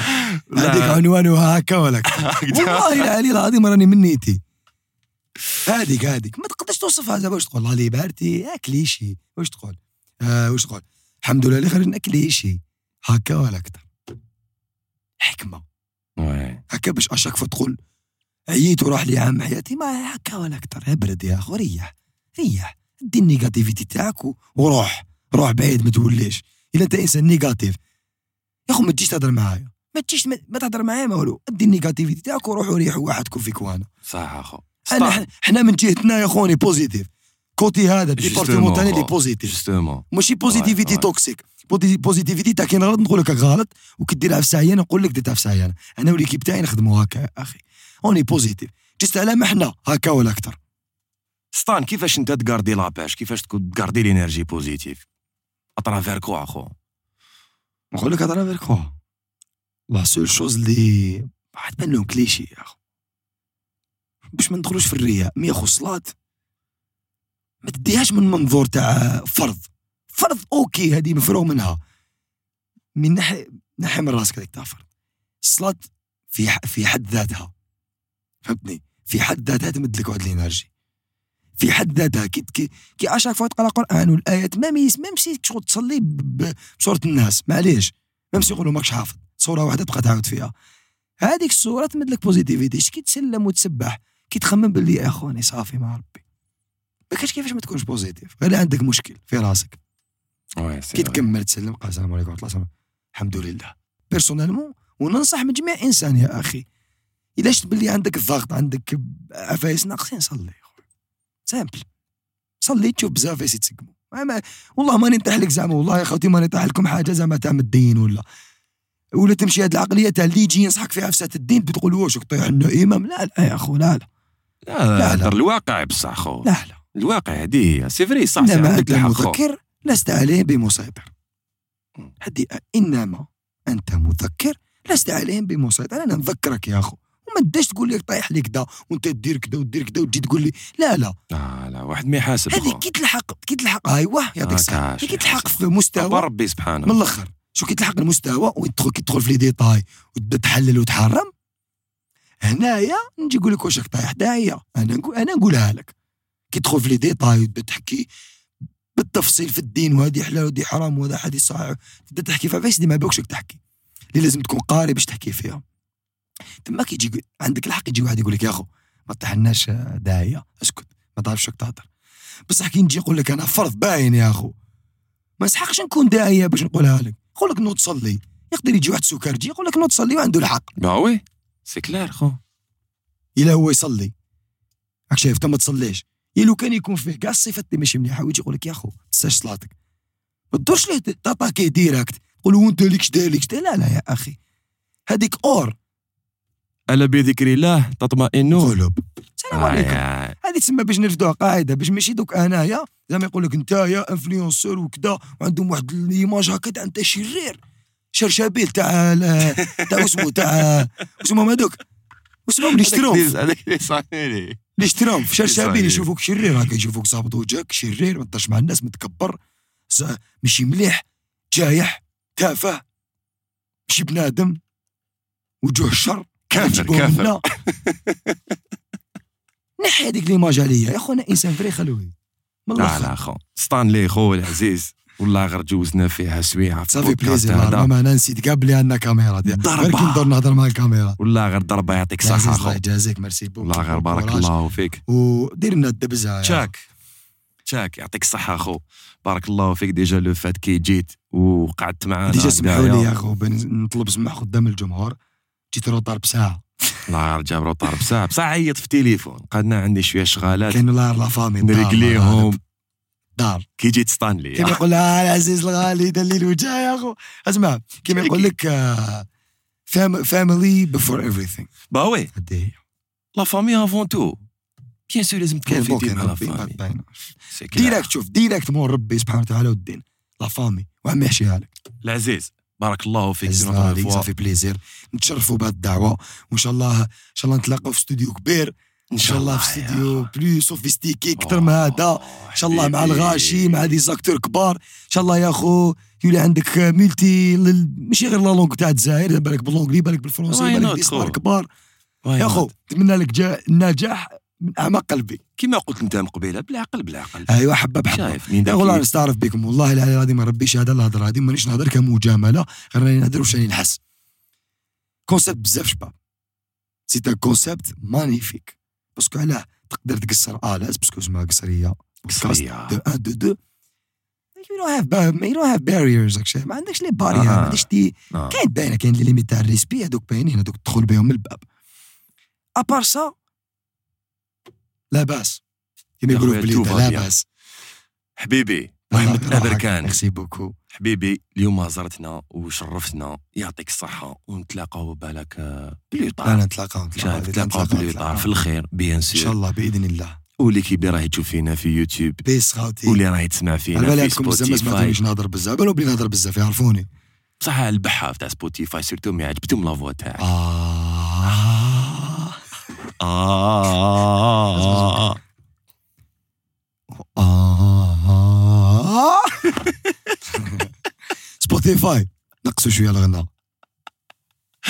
[SPEAKER 2] هذيك عنوانها هكا ولا أكثر والله العلي العظيم راني من نيتي هذيك هذيك ما تقدرش توصفها زعما واش تقول؟ الله لي بارتي كليشي واش تقول؟ آه واش تقول؟ الحمد لله اللي خرجنا كليشي هكا ولا أكثر
[SPEAKER 1] حكمة.
[SPEAKER 2] هكا باش à chaque تقول عييت وراح لي عام حياتي. ما هكا ولا أكثر ابرد يا أخو ريح ريح. دي ال négativité تاعك وروح. روح بعيد ما توليش. إلا أنت إنسان négatif. يا أخو ما تجيش تهضر معايا. ما تجيش ما, تهضر معايا ما والو دي ال négativité تاعك وروح وريح وحدكم فيك وأنا
[SPEAKER 1] صح
[SPEAKER 2] أخو. أنا حنا من جهتنا يا خوني positifs côté هذا ال département تاعنا اللي positif
[SPEAKER 1] justement
[SPEAKER 2] ماشي
[SPEAKER 1] positivité.
[SPEAKER 2] toxique posi- positivité تاع كاين غلط نقول لك غلط وكديرها في ساعه نقول لك درتها في ساعه أنا و l'équipe تاعي نخدموا هكا أخي. on est positifs juste على ما حنا هكا ولا أكثر.
[SPEAKER 1] سطان كيفاش أنت تقاردي la page كيفاش تكون تقاردي l'énergie positive à travers quoi أخو؟
[SPEAKER 2] نقول لك هضره خو la seule chose اللي واحد بان لهم كليشي يا أخو. باش ما ندخلوش في الرياء. mais أخو الصلاه ما تديهاش من منظور تاع فرض. فرض ok هذه مفروغ منها. من ناحيه ناحية من راسك هذيك تاع فرض. الصلاه في في حد ذاتها. فهمتني؟ في حد ذاتها تمد لك واحد ال énergie. في حد ذاتها. كي كي كي à chaque fois تقرأ قرآن والآيات même si ما مشي شغل تصلي بصورة الناس. معليش. ما مشي يقولوا ماكش حافظ. صورة واحدة تبقى تعاود فيها. هذيك الصورة تمد لك positivité كي تسلم وتسبح؟ كي تخمم باللي يا اخواني صافي مع ربي. ما كاش كيفاش ما تكونش positif غير عندك مشكل في راسك. كي. تكمل تسلم. قال السلام عليكم ورحمة الله. الحمد لله personnellement وننصح من جميع إنسان يا أخي. اذا شفت باللي عندك الضغط عندك عفايس ناقصين صلي simple صلي تشوف بزاف ما- ما- والله ماني نطيح لك زعما والله يا خوتي ماني نطيح لكم حاجة زعما تاع الدين ولا. ولا تمشي هاد العقلية تاع اللي يجي ينصحك في عفسه الدين تقول واش طيح لنا إمام؟ لا لا يا أخو لا لا.
[SPEAKER 1] لا
[SPEAKER 2] لا،
[SPEAKER 1] الواقع بصح أخو.
[SPEAKER 2] لا لا.
[SPEAKER 1] الواقع هذه هي c'est vrai صح سي
[SPEAKER 2] انما
[SPEAKER 1] عندك خو.
[SPEAKER 2] مذكر لست عليه بمسيطر. هدي إنما أنت مذكر لست عليهم بمسيطر. أنا نذكرك يا أخو. وما تبداش تقول لي طايح لي كذا وانت دير كذا ودير كذا وتجي تقول لي لا لا.
[SPEAKER 1] لا لا واحد ما يحاسب
[SPEAKER 2] هذه. كي تلحق كي تلحق ايوا يعطيك الصحة.
[SPEAKER 1] هكاش
[SPEAKER 2] كي تلحق. في مستوى.
[SPEAKER 1] ربي سبحانه
[SPEAKER 2] من الأخر. شو كي تلحق المستوى؟ وتدخل كي تدخل في les détails وتبدا تحلل وتحرم؟ هنايا نجي نقول لك واش راك طايح؟ داعيه أنا نقول أنا نقولها لك. كي تدخل في les détails وتبدا تحكي بالتفصيل في الدين وهذه حلال وهذه حرام وهذا حديث صحيح تبدا تحكي فيها فاش ما بالكش تحكي. اللي لازم تكون قاري باش تحكي فيها. تما كيجي يقول- عندك الحق يجي واحد يقول لك يا أخو ما طحناش داعيه أسكت ما تعرفش راك تهضر بصح كي نجي نقول لك أنا فرض باين يا أخو. ما يسحقش نكون داعيه باش نقولها لك. نقول لك نوض تصلي يقدر يجي واحد سكرجي يقول لك نوض تصلي وعنده الحق.
[SPEAKER 1] bah oui c'est clair خو.
[SPEAKER 2] إلا هو يصلي. راك شايف انت ما تصليش. يا لو كان يكون فيه كاع الصفات اللي ماشي مليحة ويجي يقول لك يا أخو تنساش صلاتك. ما تدورش ليه ت attaquer direct تقول وأنت ليكش داير. لا لا يا أخي. هذيك أور.
[SPEAKER 1] ألا بذكر الله تطمئن
[SPEAKER 2] قلوب. السلام عليكم.
[SPEAKER 1] آه،
[SPEAKER 2] هذه تسمى باش نرفدوها قاعدة باش ماشي دوك أنايا زعما يقول لك أنت يا انفلونسور وكذا وعندهم واحد الإيماج هكذا أنت شرير. شرشابيل تاع تاع اسمه تاع اسمهم هذوك اسمهم اللي يشتروهم
[SPEAKER 1] هذاك اللي
[SPEAKER 2] يشتروهم في. يشوفوك شرير هكا يشوفوك صابط وجهك شرير ما تطرش مع الناس متكبر ماشي مليح جايح تافه ماشي بنادم وجوه الشر.
[SPEAKER 1] كافر كافر.
[SPEAKER 2] نحي هذيك l'image عليا. يا خونا إنسان vrai خلوي. من
[SPEAKER 1] لا لا خو. ستانلي خو العزيز. والله غير جوزنا فيها سويعة في ça
[SPEAKER 2] fait
[SPEAKER 1] plaisir.
[SPEAKER 2] ما أنا نسيت كاع بلي عندنا كاميرا.
[SPEAKER 1] ضربة.
[SPEAKER 2] غير ندور نهضر مع الكاميرا.
[SPEAKER 1] والله غير ضربة يعطيك الصحه
[SPEAKER 2] الله
[SPEAKER 1] خو.
[SPEAKER 2] يجازيك merci beaucoup
[SPEAKER 1] والله غير بارك. الله فيك.
[SPEAKER 2] ودير لنا الدبزة
[SPEAKER 1] تشاك. تشاك يعطيك الصحة أخو بارك الله فيك. déjà لو فات كي جيت وقعدت معانا
[SPEAKER 2] déjà سمحوا لي. يا اخو بن- نطلب سماح قدام الجمهور. جيت retard بساعة.
[SPEAKER 1] الله جاب retard بساعة. بساعة عيط في التليفون قعدنا عندي شوية شغالات.
[SPEAKER 2] كاين لا la famille دار،
[SPEAKER 1] كي جيت ستانلي.
[SPEAKER 2] كيما يقول لها العزيز الغالي دلي الوجه يا أخو. أسمع كيما يقول لك آه، family
[SPEAKER 1] before everything
[SPEAKER 2] bah oui
[SPEAKER 1] la famille avant tout bien sûr لازم
[SPEAKER 2] كاين
[SPEAKER 1] تكون
[SPEAKER 2] بوك
[SPEAKER 1] في مع la famille.
[SPEAKER 2] direct شوف direct مور ربي سبحانه وتعالى والدين. la famille وعم يحشيها لك.
[SPEAKER 1] العزيز بارك الله فيك. ça
[SPEAKER 2] fait plaisir نتشرفوا بهذه الدعوة وإن شاء الله إن شاء الله نتلاقاو في استوديو كبير إن شاء الله في استوديو plus sophistiqué أكثر من هذا إن شاء الله مع. الغاشي مع des acteurs كبار إن شاء الله يا أخو يولي عندك multi l- ماشي غير la langue تاع الجزائر بالك ب l'anglais بالك بالفرنسي بالك
[SPEAKER 1] خو؟
[SPEAKER 2] كبار يا؟ أخو نتمنى لك جا- النجاح من أعماق قلبي.
[SPEAKER 1] كيما قلت أنت من قبيلة بالعقل بالعقل
[SPEAKER 2] ايوا حبه بحبه
[SPEAKER 1] شايف مين
[SPEAKER 2] لا
[SPEAKER 1] ذاك
[SPEAKER 2] نستعرف بكم. والله العلي العظيم ما ربي شهاده الهضره هذه مانيش نهضر كمجاملة. غير راني نهضر واش راني نحس. concept بزاف شباب. c'est un concept magnifique parce que علاه تقدر تقصر à l'aise parce que اسمها قصرية.
[SPEAKER 1] قصرية.
[SPEAKER 2] دو ان دو دو ba- you don't have barriers راك شايف ما عندكش les barrières ما. عندكش des
[SPEAKER 1] آه.
[SPEAKER 2] كاين باينة كاين les limites تاع ال respect هذوك باينين هذوك تدخل بهم الباب. ابار سا لا بأس. كيما
[SPEAKER 1] يا
[SPEAKER 2] يقولوا
[SPEAKER 1] va
[SPEAKER 2] لا. بأس.
[SPEAKER 1] حبيبي المهم نتنابر كان.
[SPEAKER 2] ميرسي بوكو
[SPEAKER 1] حبيبي اليوم زرتنا وشرفتنا. يعطيك الصحة ونتلاقاو بالك آه، بلي
[SPEAKER 2] لا
[SPEAKER 1] طار
[SPEAKER 2] نتلاقاو
[SPEAKER 1] نتلاقاو بلي طار في الخير بيان
[SPEAKER 2] إن شاء
[SPEAKER 1] سور.
[SPEAKER 2] الله بإذن الله.
[SPEAKER 1] واللي اللي راهي تشوف فينا في يوتيوب.
[SPEAKER 2] بيس خاوتي
[SPEAKER 1] واللي راهي تسمع
[SPEAKER 2] على
[SPEAKER 1] فينا
[SPEAKER 2] بالي
[SPEAKER 1] في
[SPEAKER 2] عندكم بزاف ما
[SPEAKER 1] سبوتيفاي
[SPEAKER 2] سمعتونيش نهضر بزاف. بالو بلي نهضر بزاف يعرفوني.
[SPEAKER 1] بصح البحاف تاع سبوتيفاي سيرتو مي عجبتهم لا فوا تاعك.
[SPEAKER 2] آه.
[SPEAKER 1] آه
[SPEAKER 2] آه Spotify نقصوا شوية الغناء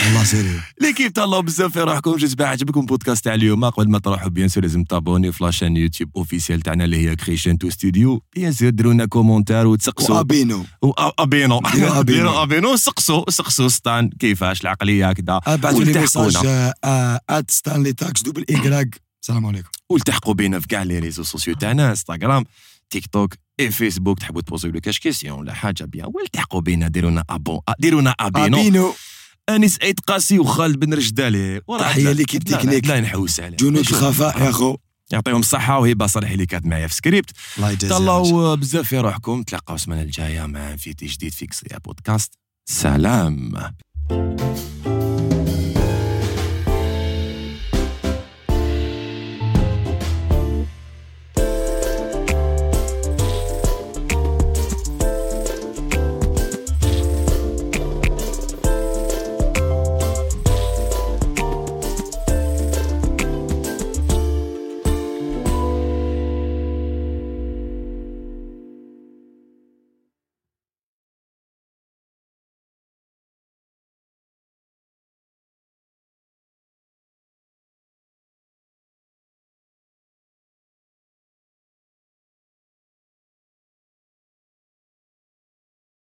[SPEAKER 2] والله sérieux
[SPEAKER 1] l'équipe تهلاو بزاف في روحكم؟ j'espère عجبكم بودكاست تاع اليوم. قبل ما تروحوا bien sûr لازم ت abonner في la chaîne YouTube officielle تاعنا اللي هي Creation Two Studio bien sûr ديروا لنا commentaires وتسقسوا. و
[SPEAKER 2] abonnez abonnez
[SPEAKER 1] ديروا abonnez. abonnez سقسوا. سقسوا ستان. كيفاش؟ العقلية كذا
[SPEAKER 2] ابعثوا لي
[SPEAKER 1] والتحقونا.
[SPEAKER 2] message ات ستانلي تاكس دوبل ايكراك السلام عليكم.
[SPEAKER 1] والتحقوا بينا في كاع لي ريزو سوسيو تاعنا. انستغرام تيك توك اي فيسبوك تحبوا تبوزيو لو كاش كيسيون ولا حاجة بيان. والتحقوا بينا. ديروا لنا ابون ديروا لنا ابينو
[SPEAKER 2] ابينو
[SPEAKER 1] أنيس عيد قاسي وخالد بن رجدالي
[SPEAKER 2] تحية ليكيب تكنيك.
[SPEAKER 1] لا نحوس عليه.
[SPEAKER 2] جنود. الخفاء يا أخو.
[SPEAKER 1] يعطيهم الصحة وهبه صالح اللي كانت معايا في سكريبت.
[SPEAKER 2] الله يجازيها
[SPEAKER 1] تهلاو بزاف في روحكم. تلاقاو السمانة الجاية مع فيديو جديد في بودكاست. سلام.